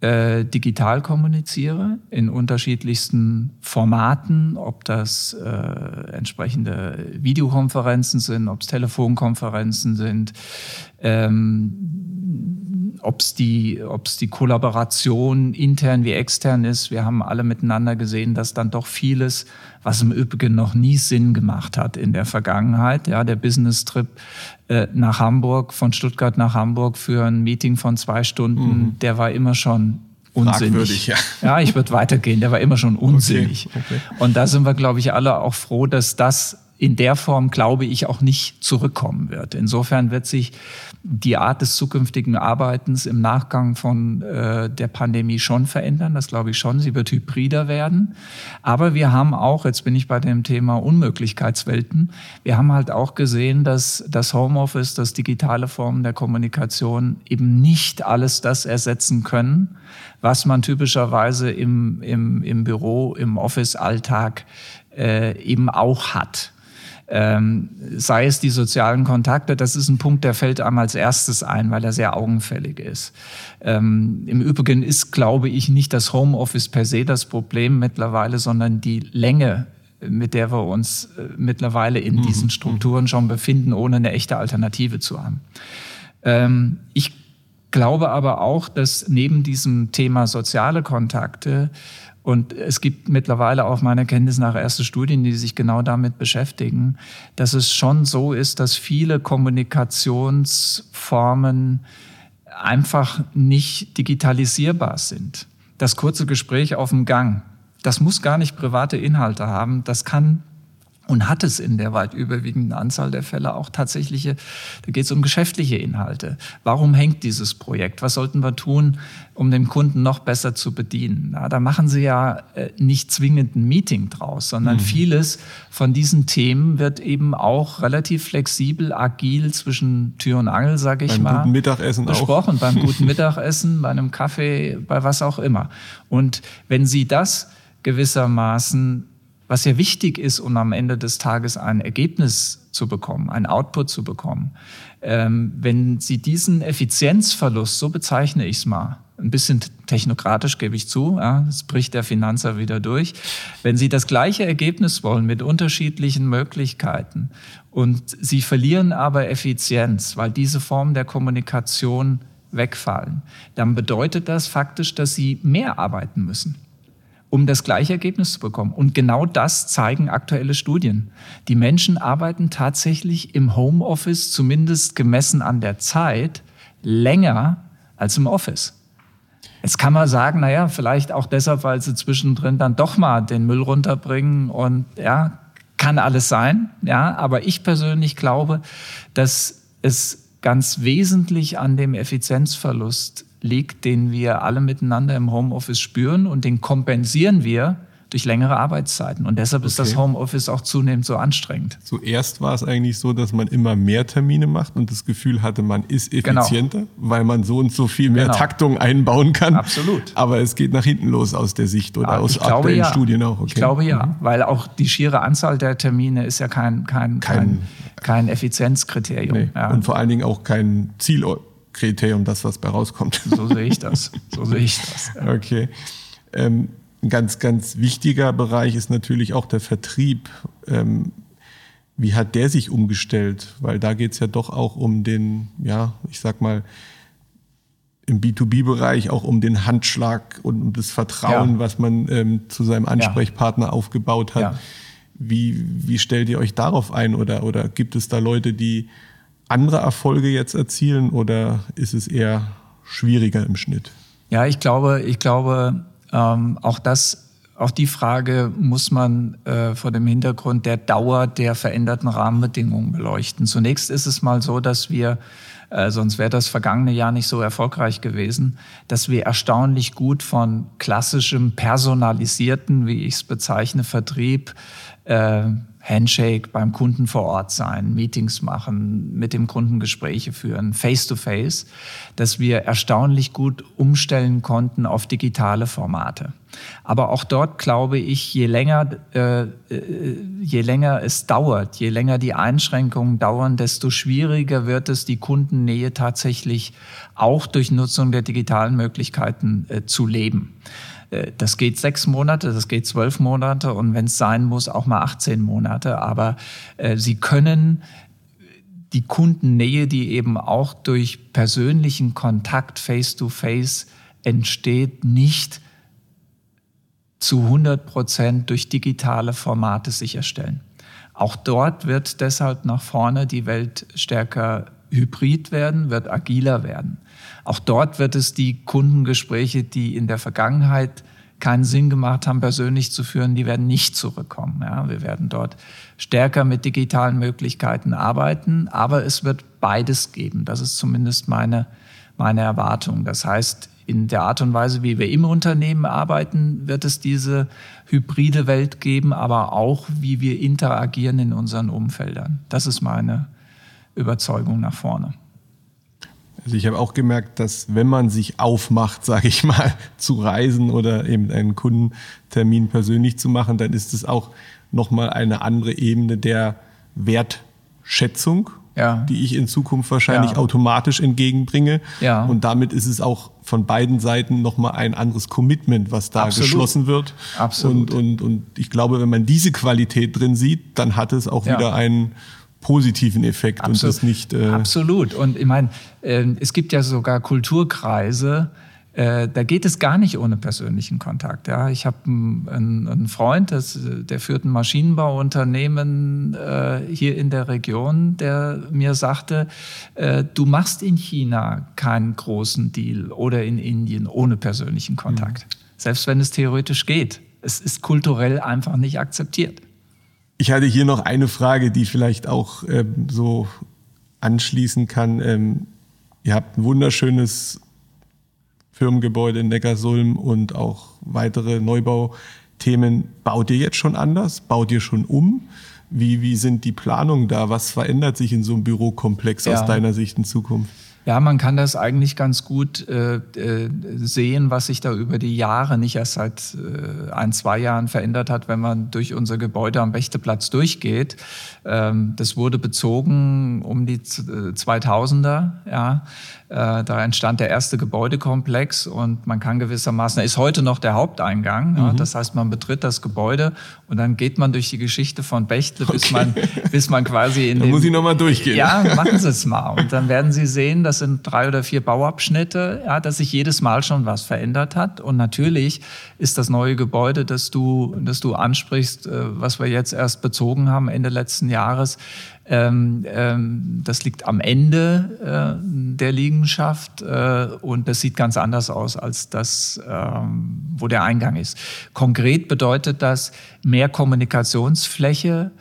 äh, digital kommuniziere in unterschiedlichsten Formaten, ob das äh, entsprechende Videokonferenzen sind, ob es Telefonkonferenzen sind. Ob es die, ob's die Kollaboration intern wie extern ist. Wir haben alle miteinander gesehen, dass dann doch vieles, was im Übrigen noch nie Sinn gemacht hat in der Vergangenheit, ja, der Business-Trip äh, nach Hamburg, von Stuttgart nach Hamburg für ein Meeting von zwei Stunden, mhm. der war immer schon unsinnig. Ja. ja, ich würde weitergehen, der war immer schon unsinnig. Okay, okay. Und da sind wir, glaube ich, alle auch froh, dass das in der Form, glaube ich, auch nicht zurückkommen wird. Insofern wird sich die Art des zukünftigen Arbeitens im Nachgang von äh, der Pandemie schon verändern. Das glaube ich schon. Sie wird hybrider werden. Aber wir haben auch, jetzt bin ich bei dem Thema Unmöglichkeitswelten, wir haben halt auch gesehen, dass das Homeoffice, das digitale Formen der Kommunikation eben nicht alles das ersetzen können, was man typischerweise im, im, im Büro, im Office-Alltag äh, eben auch hat ähm, sei es die sozialen Kontakte, das ist ein Punkt, der fällt einem als erstes ein, weil er sehr augenfällig ist. Ähm, Im Übrigen ist, glaube ich, nicht das Homeoffice per se das Problem mittlerweile, sondern die Länge mit der wir uns äh, mittlerweile in mhm. diesen Strukturen schon befinden, ohne eine echte Alternative zu haben. Ähm, ich glaube aber auch, dass neben diesem Thema soziale Kontakte und es gibt mittlerweile auch meiner Kenntnis nach erste Studien, die sich genau damit beschäftigen, dass es schon so ist, dass viele Kommunikationsformen einfach nicht digitalisierbar sind. Das kurze Gespräch auf dem Gang, das muss gar nicht private Inhalte haben, das kann und hat es in der weit überwiegenden Anzahl der Fälle auch tatsächliche, da geht es um geschäftliche Inhalte. Warum hängt dieses Projekt? Was sollten wir tun, um den Kunden noch besser zu bedienen? Ja, da machen Sie ja äh, nicht zwingend ein Meeting draus, sondern mhm. vieles von diesen Themen wird eben auch relativ flexibel, agil zwischen Tür und Angel, sage ich beim mal. Beim guten Mittagessen besprochen, auch. beim guten Mittagessen, bei einem Kaffee, bei was auch immer. Und wenn Sie das gewissermaßen was ja wichtig ist, um am Ende des Tages ein Ergebnis zu bekommen, ein Output zu bekommen. Ähm, wenn Sie diesen Effizienzverlust, so bezeichne ich es mal, ein bisschen technokratisch gebe ich zu, ja, das bricht der Finanzer wieder durch. Wenn Sie das gleiche Ergebnis wollen mit unterschiedlichen Möglichkeiten und Sie verlieren aber Effizienz, weil diese Formen der Kommunikation wegfallen, dann bedeutet das faktisch, dass Sie mehr arbeiten müssen um das gleiche Ergebnis zu bekommen. Und genau das zeigen aktuelle Studien. Die Menschen arbeiten tatsächlich im Homeoffice, zumindest gemessen an der Zeit, länger als im Office. Jetzt kann man sagen, naja, vielleicht auch deshalb, weil sie zwischendrin dann doch mal den Müll runterbringen und ja, kann alles sein, ja, aber ich persönlich glaube, dass es ganz wesentlich an dem Effizienzverlust liegt, den wir alle miteinander im Homeoffice spüren und den kompensieren wir durch längere Arbeitszeiten. Und deshalb ist das Homeoffice auch zunehmend so anstrengend. Zuerst war es eigentlich so, dass man immer mehr Termine macht und das Gefühl hatte, man ist genau. effizienter, genau. weil man so und so viel mehr genau. Taktung einbauen kann. Absolut. Aber es geht nach hinten los aus der Sicht oder ja, aus aktuellen ja. Studien auch. Okay. Ich glaube ja, mhm. weil auch die schiere Anzahl der Termine ist ja kein, kein, kein, kein, kein Effizienzkriterium. Nee. Ja. Und vor allen Dingen auch kein Ziel Kriterium, das, was bei rauskommt. So sehe ich das. So sehe ich das. Ja. Okay. Ähm, ein ganz, ganz wichtiger Bereich ist natürlich auch der Vertrieb. Ähm, wie hat der sich umgestellt? Weil da geht es ja doch auch um den, ja, ich sag mal, im B2B-Bereich auch um den Handschlag und um das Vertrauen, ja. was man ähm, zu seinem Ansprechpartner ja. aufgebaut hat. Wie, wie stellt ihr euch darauf ein? Oder, oder gibt es da Leute, die andere Erfolge jetzt erzielen oder ist es eher schwieriger im Schnitt? Ja, ich glaube, ich glaube, ähm, auch das, auch die Frage muss man äh, vor dem Hintergrund der Dauer der veränderten Rahmenbedingungen beleuchten. Zunächst ist es mal so, dass wir äh, sonst wäre das vergangene Jahr nicht so erfolgreich gewesen, dass wir erstaunlich gut von klassischem personalisierten, wie ich es bezeichne, Vertrieb äh, Handshake beim Kunden vor Ort sein, Meetings machen, mit dem Kunden Gespräche führen, face-to-face, -face, dass wir erstaunlich gut umstellen konnten auf digitale Formate. Aber auch dort glaube ich, je länger, äh, äh, je länger es dauert, je länger die Einschränkungen dauern, desto schwieriger wird es, die Kundennähe tatsächlich auch durch Nutzung der digitalen Möglichkeiten äh, zu leben. Äh, das geht sechs Monate, das geht zwölf Monate und wenn es sein muss, auch mal 18 Monate. Aber äh, Sie können die Kundennähe, die eben auch durch persönlichen Kontakt face-to-face -face entsteht, nicht zu 100 Prozent durch digitale Formate sicherstellen. Auch dort wird deshalb nach vorne die Welt stärker hybrid werden, wird agiler werden. Auch dort wird es die Kundengespräche, die in der Vergangenheit keinen Sinn gemacht haben, persönlich zu führen, die werden nicht zurückkommen. Ja, wir werden dort stärker mit digitalen Möglichkeiten arbeiten, aber es wird beides geben. Das ist zumindest meine, meine Erwartung. Das heißt, in der Art und Weise, wie wir im Unternehmen arbeiten, wird es diese hybride Welt geben, aber auch, wie wir interagieren in unseren Umfeldern. Das ist meine Überzeugung nach vorne. Also ich habe auch gemerkt, dass wenn man sich aufmacht, sage ich mal, zu reisen oder eben einen Kundentermin persönlich zu machen, dann ist es auch nochmal eine andere Ebene der Wertschätzung, ja. die ich in Zukunft wahrscheinlich ja. automatisch entgegenbringe. Ja. Und damit ist es auch von beiden Seiten nochmal ein anderes Commitment, was da Absolut. geschlossen wird. Absolut. Und, und, und ich glaube, wenn man diese Qualität drin sieht, dann hat es auch wieder einen positiven Effekt Absolut. und das nicht. Äh Absolut. Und ich meine, äh, es gibt ja sogar Kulturkreise, äh, da geht es gar nicht ohne persönlichen Kontakt. Ja, ich habe einen, einen, Freund, das, der führt ein Maschinenbauunternehmen äh, hier in der Region, der mir sagte, äh, du machst in China keinen großen Deal oder in Indien ohne persönlichen Kontakt, mhm. selbst wenn es theoretisch geht. Es ist kulturell einfach nicht akzeptiert. Ich hatte hier noch eine Frage, die vielleicht auch ähm, so anschließen kann. Ähm, ihr habt ein wunderschönes Firmengebäude in Neckarsulm und auch weitere Neubauthemen. Baut ihr jetzt schon anders? Baut ihr schon um? Wie, wie sind die Planungen da? Was verändert sich in so einem Bürokomplex ja. aus deiner Sicht in Zukunft? Ja, man kann das eigentlich ganz gut äh, äh, sehen, was sich da über die Jahre, nicht erst seit äh, ein, zwei Jahren verändert hat, wenn man durch unser Gebäude am Bechteplatz durchgeht. Ähm, das wurde bezogen um die 2000er, äh, ja. Äh, da entstand der erste Gebäudekomplex und man kann gewissermaßen, er ist heute noch der Haupteingang. Mhm. Ja, das heißt, man betritt das Gebäude und dann geht man durch die Geschichte von Bechtle, okay. bis man, bis man quasi in da den... muss ich nochmal durchgehen. Ja, machen Sie es mal. Und dann werden Sie sehen, das sind drei oder vier Bauabschnitte, ja, dass sich jedes Mal schon was verändert hat. Und natürlich ist das neue Gebäude, das du, das du ansprichst, äh, was wir jetzt erst bezogen haben, Ende letzten Jahres, ähm, ähm, das liegt am Ende äh, der Liegenschaft äh, und das sieht ganz anders aus als das, ähm, wo der Eingang ist. Konkret bedeutet das mehr Kommunikationsfläche,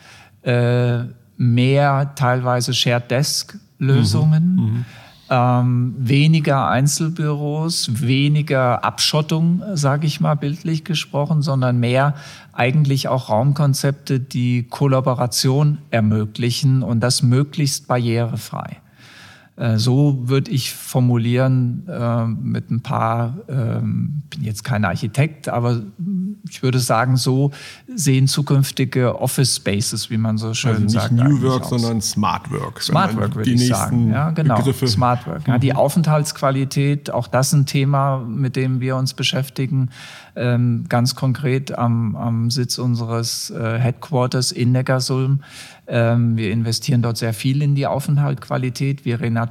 äh, mehr teilweise Shared Desk Lösungen. Mhm. Mhm ähm, weniger Einzelbüros, weniger Abschottung, sage ich mal bildlich gesprochen, sondern mehr eigentlich auch Raumkonzepte, die Kollaboration ermöglichen und das möglichst barrierefrei. Äh, so würde ich formulieren äh, mit ein paar, ähm, bin jetzt kein Architekt, aber ich würde sagen, so sehen zukünftige Office Spaces, wie man so schön also nicht sagt. Nicht New Work, aus. sondern Smart Work. Smart Work würde ich sagen. Ja, genau. Begriffe. Smart Work. Ja, die. Aufenthaltsqualität, auch das ein Thema, mit dem wir uns beschäftigen. Ähm, ganz konkret am, am Sitz unseres äh, Headquarters in Neckarsulm. Ähm, wir investieren dort sehr viel in die Aufenthaltsqualität. Wir renaturieren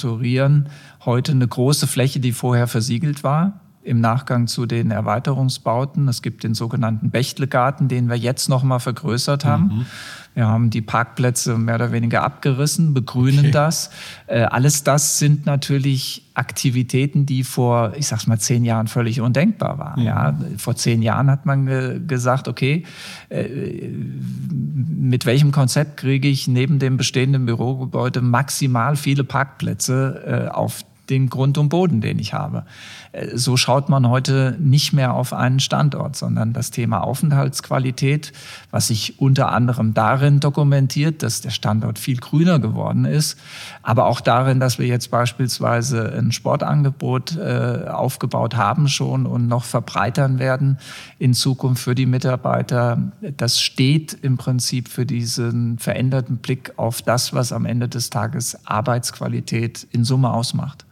heute eine große Fläche, die vorher versiegelt war im Nachgang zu den Erweiterungsbauten. Es gibt den sogenannten Bechtlegarten, den wir jetzt noch mal vergrößert haben. Mhm. Wir haben die Parkplätze mehr oder weniger abgerissen, begrünen okay. das. Äh, alles das sind natürlich Aktivitäten, die vor, ich sag's mal, zehn Jahren völlig undenkbar waren. Mhm. Ja, vor zehn Jahren hat man ge gesagt, okay, äh, mit welchem Konzept kriege ich neben dem bestehenden Bürogebäude maximal viele Parkplätze äh, auf den Grund und Boden, den ich habe. Äh, so schaut man heute nicht mehr auf einen Standort, sondern das Thema Aufenthaltsqualität, was sich unter anderem darin dokumentiert, dass der Standort viel grüner geworden ist, aber auch darin, dass wir jetzt beispielsweise ein Sportangebot äh, aufgebaut haben schon und noch verbreitern werden in Zukunft für die Mitarbeiter. Das steht im Prinzip für diesen veränderten Blick auf das, was am Ende des Tages Arbeitsqualität in Summe ausmacht.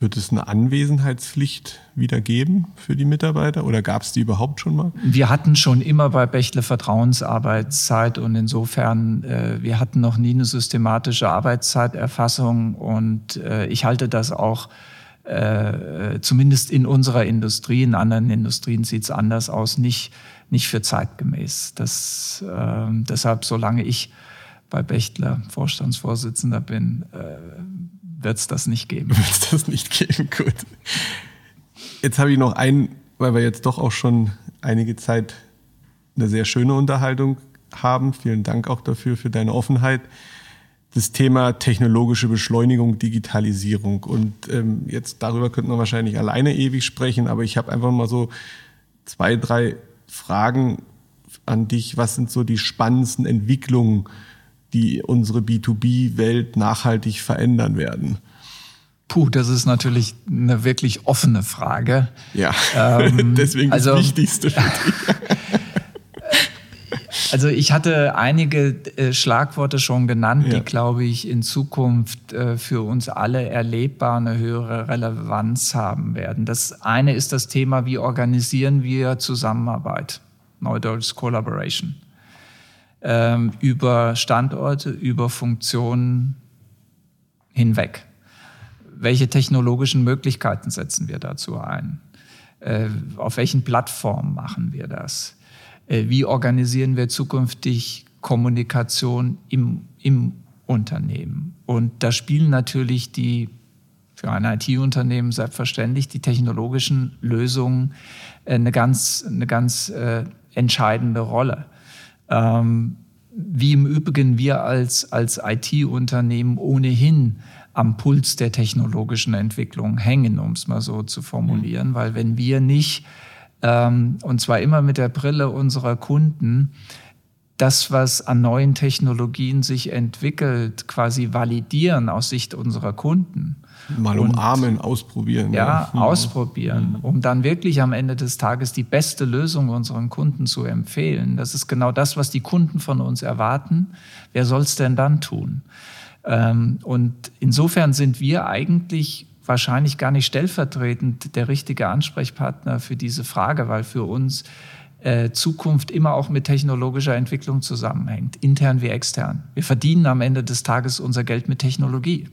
Wird es eine Anwesenheitspflicht wieder geben für die Mitarbeiter oder gab es die überhaupt schon mal? Wir hatten schon immer bei Bächle Vertrauensarbeitszeit und insofern, äh, wir hatten noch nie eine systematische Arbeitszeiterfassung und äh, ich halte das auch äh, zumindest in unserer Industrie, in anderen Industrien sieht es anders aus, nicht, nicht für zeitgemäß. Das, äh, deshalb, solange ich bei Bechtler Vorstandsvorsitzender bin, äh, wird es das nicht geben. Wird es das nicht geben, gut. Jetzt habe ich noch einen, weil wir jetzt doch auch schon einige Zeit eine sehr schöne Unterhaltung haben. Vielen Dank auch dafür, für deine Offenheit. Das Thema technologische Beschleunigung, Digitalisierung. Und ähm, jetzt darüber könnte man wahrscheinlich alleine ewig sprechen, aber ich habe einfach mal so zwei, drei Fragen an dich. Was sind so die spannendsten Entwicklungen, die unsere B2B-Welt nachhaltig verändern werden? Puh, das ist natürlich eine wirklich offene Frage. Ja, ähm, deswegen also, das Wichtigste für dich. Also ich hatte einige äh, Schlagworte schon genannt, ja. die, glaube ich, in Zukunft äh, für uns alle erlebbar eine höhere Relevanz haben werden. Das eine ist das Thema, wie organisieren wir Zusammenarbeit, Neudeutsch Collaboration ähm, über Standorte, über Funktionen hinweg. Welche technologischen Möglichkeiten setzen wir dazu ein? Äh, auf welchen Plattformen machen wir das? Äh, wie organisieren wir zukünftig Kommunikation im, im Unternehmen? Und da spielen natürlich die für ein IT-Unternehmen selbstverständlich die technologischen Lösungen äh, eine ganz, eine ganz äh, entscheidende Rolle. Ähm, wie im Übrigen wir als, als IT-Unternehmen ohnehin am Puls der technologischen Entwicklung hängen, um es mal so zu formulieren. Mhm. Weil wenn wir nicht, ähm, und zwar immer mit der Brille unserer Kunden, das, was an neuen Technologien sich entwickelt, quasi validieren aus Sicht unserer Kunden, Mal umarmen, und, ausprobieren. Ja, ja, ausprobieren, um dann wirklich am Ende des Tages die beste Lösung unseren Kunden zu empfehlen. Das ist genau das, was die Kunden von uns erwarten. Wer soll es denn dann tun? Ähm, und insofern sind wir eigentlich wahrscheinlich gar nicht stellvertretend der richtige Ansprechpartner für diese Frage, weil für uns äh, Zukunft immer auch mit technologischer Entwicklung zusammenhängt, intern wie extern. Wir verdienen am Ende des Tages unser Geld mit Technologie.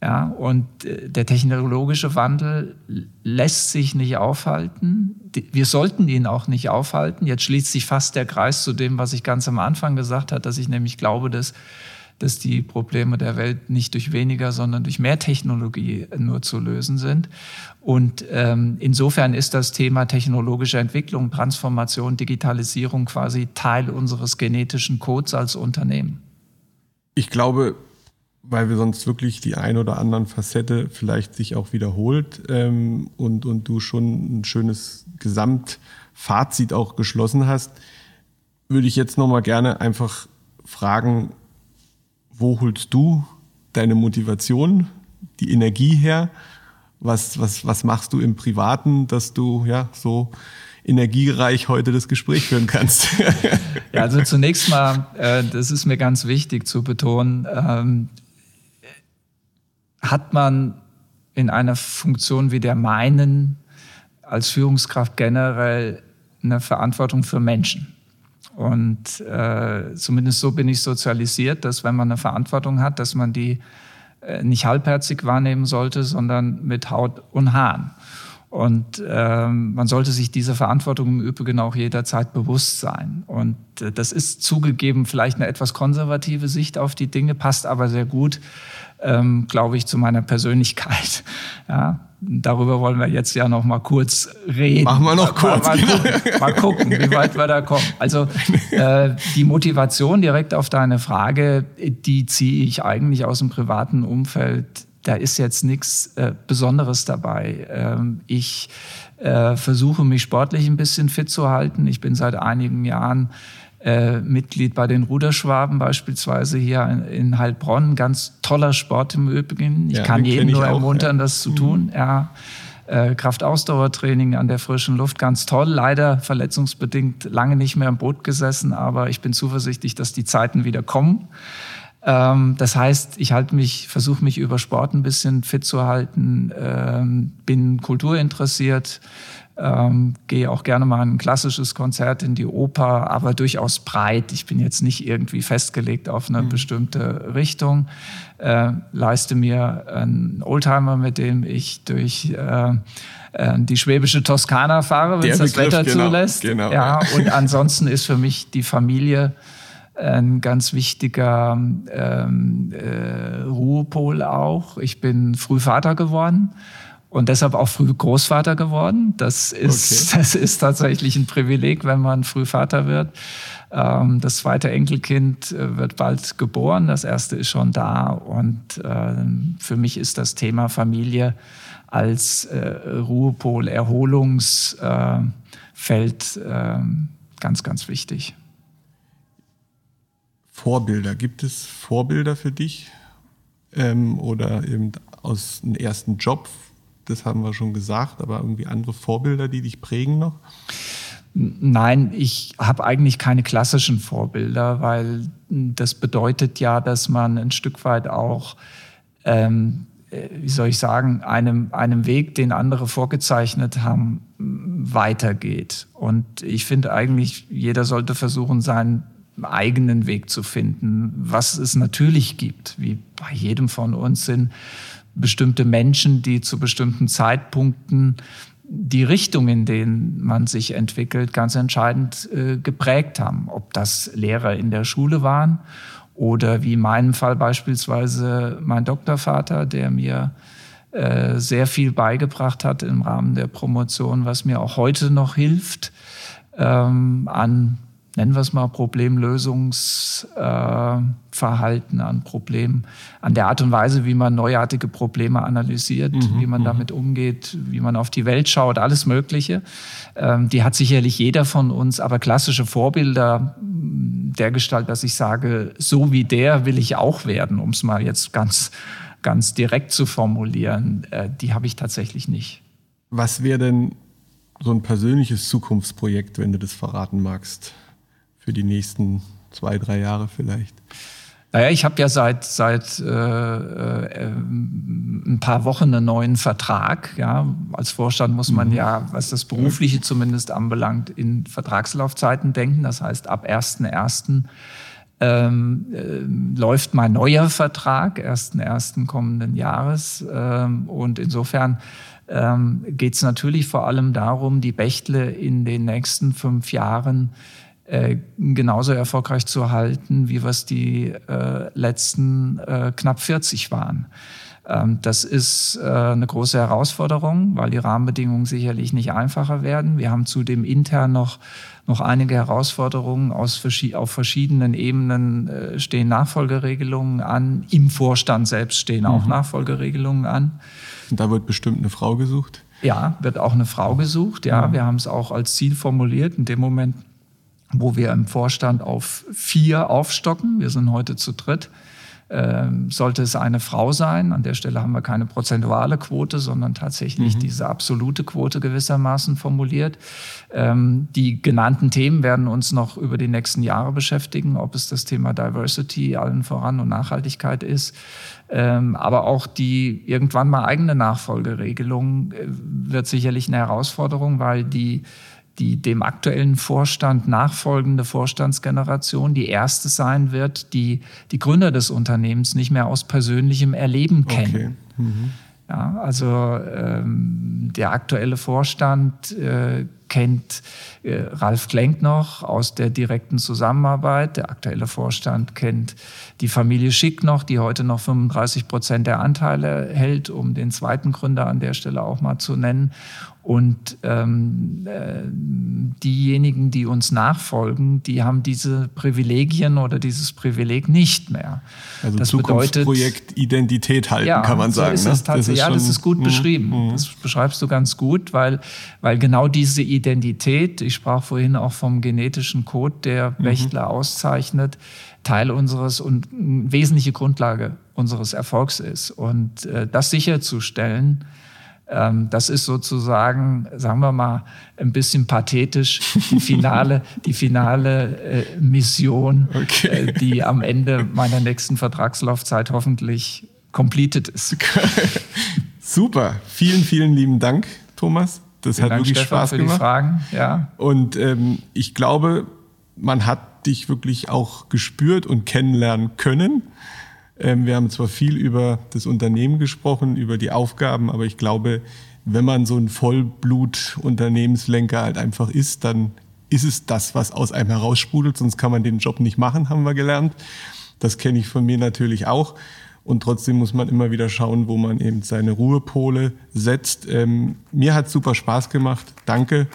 Ja, und äh, der technologische Wandel lässt sich nicht aufhalten. Wir sollten ihn auch nicht aufhalten. Jetzt schließt sich fast der Kreis zu dem, was ich ganz am Anfang gesagt habe, dass ich nämlich glaube, dass, dass die Probleme der Welt nicht durch weniger, sondern durch mehr Technologie nur zu lösen sind. Und ähm, insofern ist das Thema technologische Entwicklung, Transformation, Digitalisierung quasi Teil unseres genetischen Codes als Unternehmen. Ich glaube, weil wir sonst wirklich die ein oder anderen Facette vielleicht sich auch wiederholt ähm, und, und du schon ein schönes Gesamtfazit auch geschlossen hast, würde ich jetzt nochmal gerne einfach fragen, wo holst du deine Motivation, die Energie her? Was, was, was machst du im Privaten, dass du ja so energiereich heute das Gespräch führen kannst? ja, also zunächst mal, äh, das ist mir ganz wichtig zu betonen, ähm, hat man in einer Funktion wie der meinen als Führungskraft generell eine Verantwortung für Menschen. Und äh, zumindest so bin ich sozialisiert, dass wenn man eine Verantwortung hat, dass man die äh, nicht halbherzig wahrnehmen sollte, sondern mit Haut und Haaren. Und ähm, man sollte sich dieser Verantwortung im Übrigen auch jederzeit bewusst sein. Und äh, das ist zugegeben vielleicht eine etwas konservative Sicht auf die Dinge, passt aber sehr gut ähm, glaube ich, zu meiner Persönlichkeit. Ja, darüber wollen wir jetzt ja noch mal kurz reden. Machen wir noch kurz. Mal, mal, genau. gucken, mal gucken, wie weit wir da kommen. Also äh, die Motivation direkt auf deine Frage, die ziehe ich eigentlich aus dem privaten Umfeld da ist jetzt nichts äh, Besonderes dabei. Ähm, ich äh, versuche mich sportlich ein bisschen fit zu halten. Ich bin seit einigen Jahren äh, Mitglied bei den Ruderschwaben beispielsweise hier in, Heilbronn. Ganz toller Sport im Übrigen. Ich ja, kann jeden nur ermuntern, ja. das zu tun. Mhm. Ja. Äh, Kraftausdauertraining an der frischen Luft, ganz toll. Leider verletzungsbedingt lange nicht mehr im Boot gesessen, aber ich bin zuversichtlich, dass die Zeiten wieder kommen. Ähm, das heißt, ich halte mich, versuche mich über Sport ein bisschen fit zu halten, ähm, bin kulturinteressiert, ähm, gehe auch gerne mal ein klassisches Konzert in die Oper, aber durchaus breit. Ich bin jetzt nicht irgendwie festgelegt auf eine mhm. bestimmte Richtung. Äh, leiste mir einen Oldtimer, mit dem ich durch äh, äh die schwäbische Toskana fahre, wenn es das Wetter genau, zulässt. Genau. Ja, und ansonsten ist für mich die Familie ein ganz wichtiger ähm, äh, Ruhepol auch. Ich bin früh Vater geworden und deshalb auch früh Großvater geworden. Das ist, okay. das ist tatsächlich ein Privileg, wenn man früh Vater wird. Ähm, das zweite Enkelkind äh, wird bald geboren, das erste ist schon da. Und äh, für mich ist das Thema Familie als äh, Ruhepol, Erholungsfeld ähm, ganz, ganz wichtig. Vorbilder. Gibt es Vorbilder für dich ähm, oder eben aus dem ersten Job? Das haben wir schon gesagt, aber irgendwie andere Vorbilder, die dich prägen noch? Nein, ich habe eigentlich keine klassischen Vorbilder, weil das bedeutet ja, dass man ein Stück weit auch, ähm, äh, wie soll ich sagen, einem, einem Weg, den andere vorgezeichnet haben, weitergeht. Und ich finde eigentlich, jeder sollte versuchen, seinen eigenen Weg zu finden. Was es natürlich gibt, wie bei jedem von uns, sind bestimmte Menschen, die zu bestimmten Zeitpunkten die Richtung, in denen man sich entwickelt, ganz entscheidend äh, geprägt haben. Ob das Lehrer in der Schule waren oder wie in meinem Fall beispielsweise mein Doktorvater, der mir äh, sehr viel beigebracht hat im Rahmen der Promotion, was mir auch heute noch hilft, ähm, an nennen wir es mal, Problemlösungsverhalten, äh, an Problemen, an der Art und Weise, wie man neuartige Probleme analysiert, mhm, wie man mhm. damit umgeht, wie man auf die Welt schaut, alles Mögliche. Ähm, die hat sicherlich jeder von uns, aber klassische Vorbilder der Gestalt, dass ich sage, so wie der will ich auch werden, um es mal jetzt ganz, ganz direkt zu formulieren, äh, die habe ich tatsächlich nicht. Was wäre denn so ein persönliches Zukunftsprojekt, wenn du das verraten magst? Für die nächsten zwei, drei Jahre vielleicht? Naja, ich habe ja seit seit äh, äh, ein paar Wochen einen neuen Vertrag. Ja, als Vorstand muss man mhm. ja, was das berufliche zumindest anbelangt, in Vertragslaufzeiten denken. Das heißt, ab 1.1. Ähm, äh, läuft mein neuer Vertrag, 1.1. kommenden Jahres. Ähm, und insofern ähm, geht es natürlich vor allem darum, die Bechtle in den nächsten fünf Jahren äh, genauso erfolgreich zu halten, wie was die äh, letzten äh, knapp 40 waren. Ähm, das ist äh, eine große Herausforderung, weil die Rahmenbedingungen sicherlich nicht einfacher werden. Wir haben zudem intern noch noch einige Herausforderungen aus, auf verschiedenen Ebenen äh, stehen Nachfolgeregelungen an. Im Vorstand selbst stehen auch mhm. Nachfolgeregelungen an. Da wird bestimmt eine Frau gesucht? Ja, wird auch eine Frau gesucht. Ja, mhm. wir haben es auch als Ziel formuliert. In dem Moment wo wir im Vorstand auf vier aufstocken. Wir sind heute zu dritt. Ähm, sollte es eine Frau sein, an der Stelle haben wir keine prozentuale Quote, sondern tatsächlich mhm. diese absolute Quote gewissermaßen formuliert. Ähm, die genannten Themen werden uns noch über die nächsten Jahre beschäftigen, ob es das Thema Diversity allen voran und Nachhaltigkeit ist, ähm, aber auch die irgendwann mal eigene Nachfolgeregelung äh, wird sicherlich eine Herausforderung, weil die die dem aktuellen Vorstand nachfolgende Vorstandsgeneration die erste sein wird, die die Gründer des Unternehmens nicht mehr aus persönlichem Erleben kennen. Okay. Mhm. Ja, also ähm, der aktuelle Vorstand äh, kennt äh, Ralf Klenk noch aus der direkten Zusammenarbeit. Der aktuelle Vorstand kennt die Familie Schick noch, die heute noch 35 Prozent der Anteile hält, um den zweiten Gründer an der Stelle auch mal zu nennen. Und ähm, äh, diejenigen, die uns nachfolgen, die haben diese Privilegien oder dieses Privileg nicht mehr. Also das Zukunftsprojekt bedeutet, Identität halten, ja, kann man sagen. So ist ne? das, ist ja, das ist gut mh, beschrieben. Mh. Das beschreibst du ganz gut, weil, weil genau diese Identität, ich sprach vorhin auch vom genetischen Code, der mhm. Wächtler auszeichnet, Teil unseres und wesentliche Grundlage unseres Erfolgs ist. Und äh, das sicherzustellen, das ist sozusagen, sagen wir mal, ein bisschen pathetisch die finale, die finale äh, Mission, okay. äh, die am Ende meiner nächsten Vertragslaufzeit hoffentlich completed ist. Super, vielen, vielen lieben Dank, Thomas. Das Vielen hat Dank, wirklich Stefan, Spaß für gemacht. Die Fragen. Ja. Und ähm, ich glaube, man hat dich wirklich auch gespürt und kennenlernen können. Ähm, wir haben zwar viel über das Unternehmen gesprochen, über die Aufgaben, aber ich glaube, wenn man so ein Vollblut-Unternehmenslenker halt einfach ist, dann ist es das, was aus einem heraussprudelt, sonst kann man den Job nicht machen, haben wir gelernt. Das kenne ich von mir natürlich auch. Und trotzdem muss man immer wieder schauen, wo man eben seine Ruhepole setzt. Ähm, mir hat super Spaß gemacht. Danke.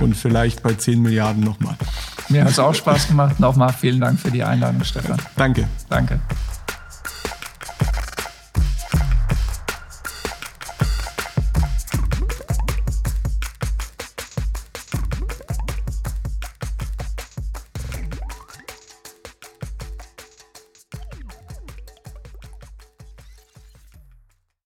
Und vielleicht bei 10 Milliarden nochmal. Mir hat es auch Spaß gemacht. Nochmal vielen Dank für die Einladung, Stefan. Danke. Danke.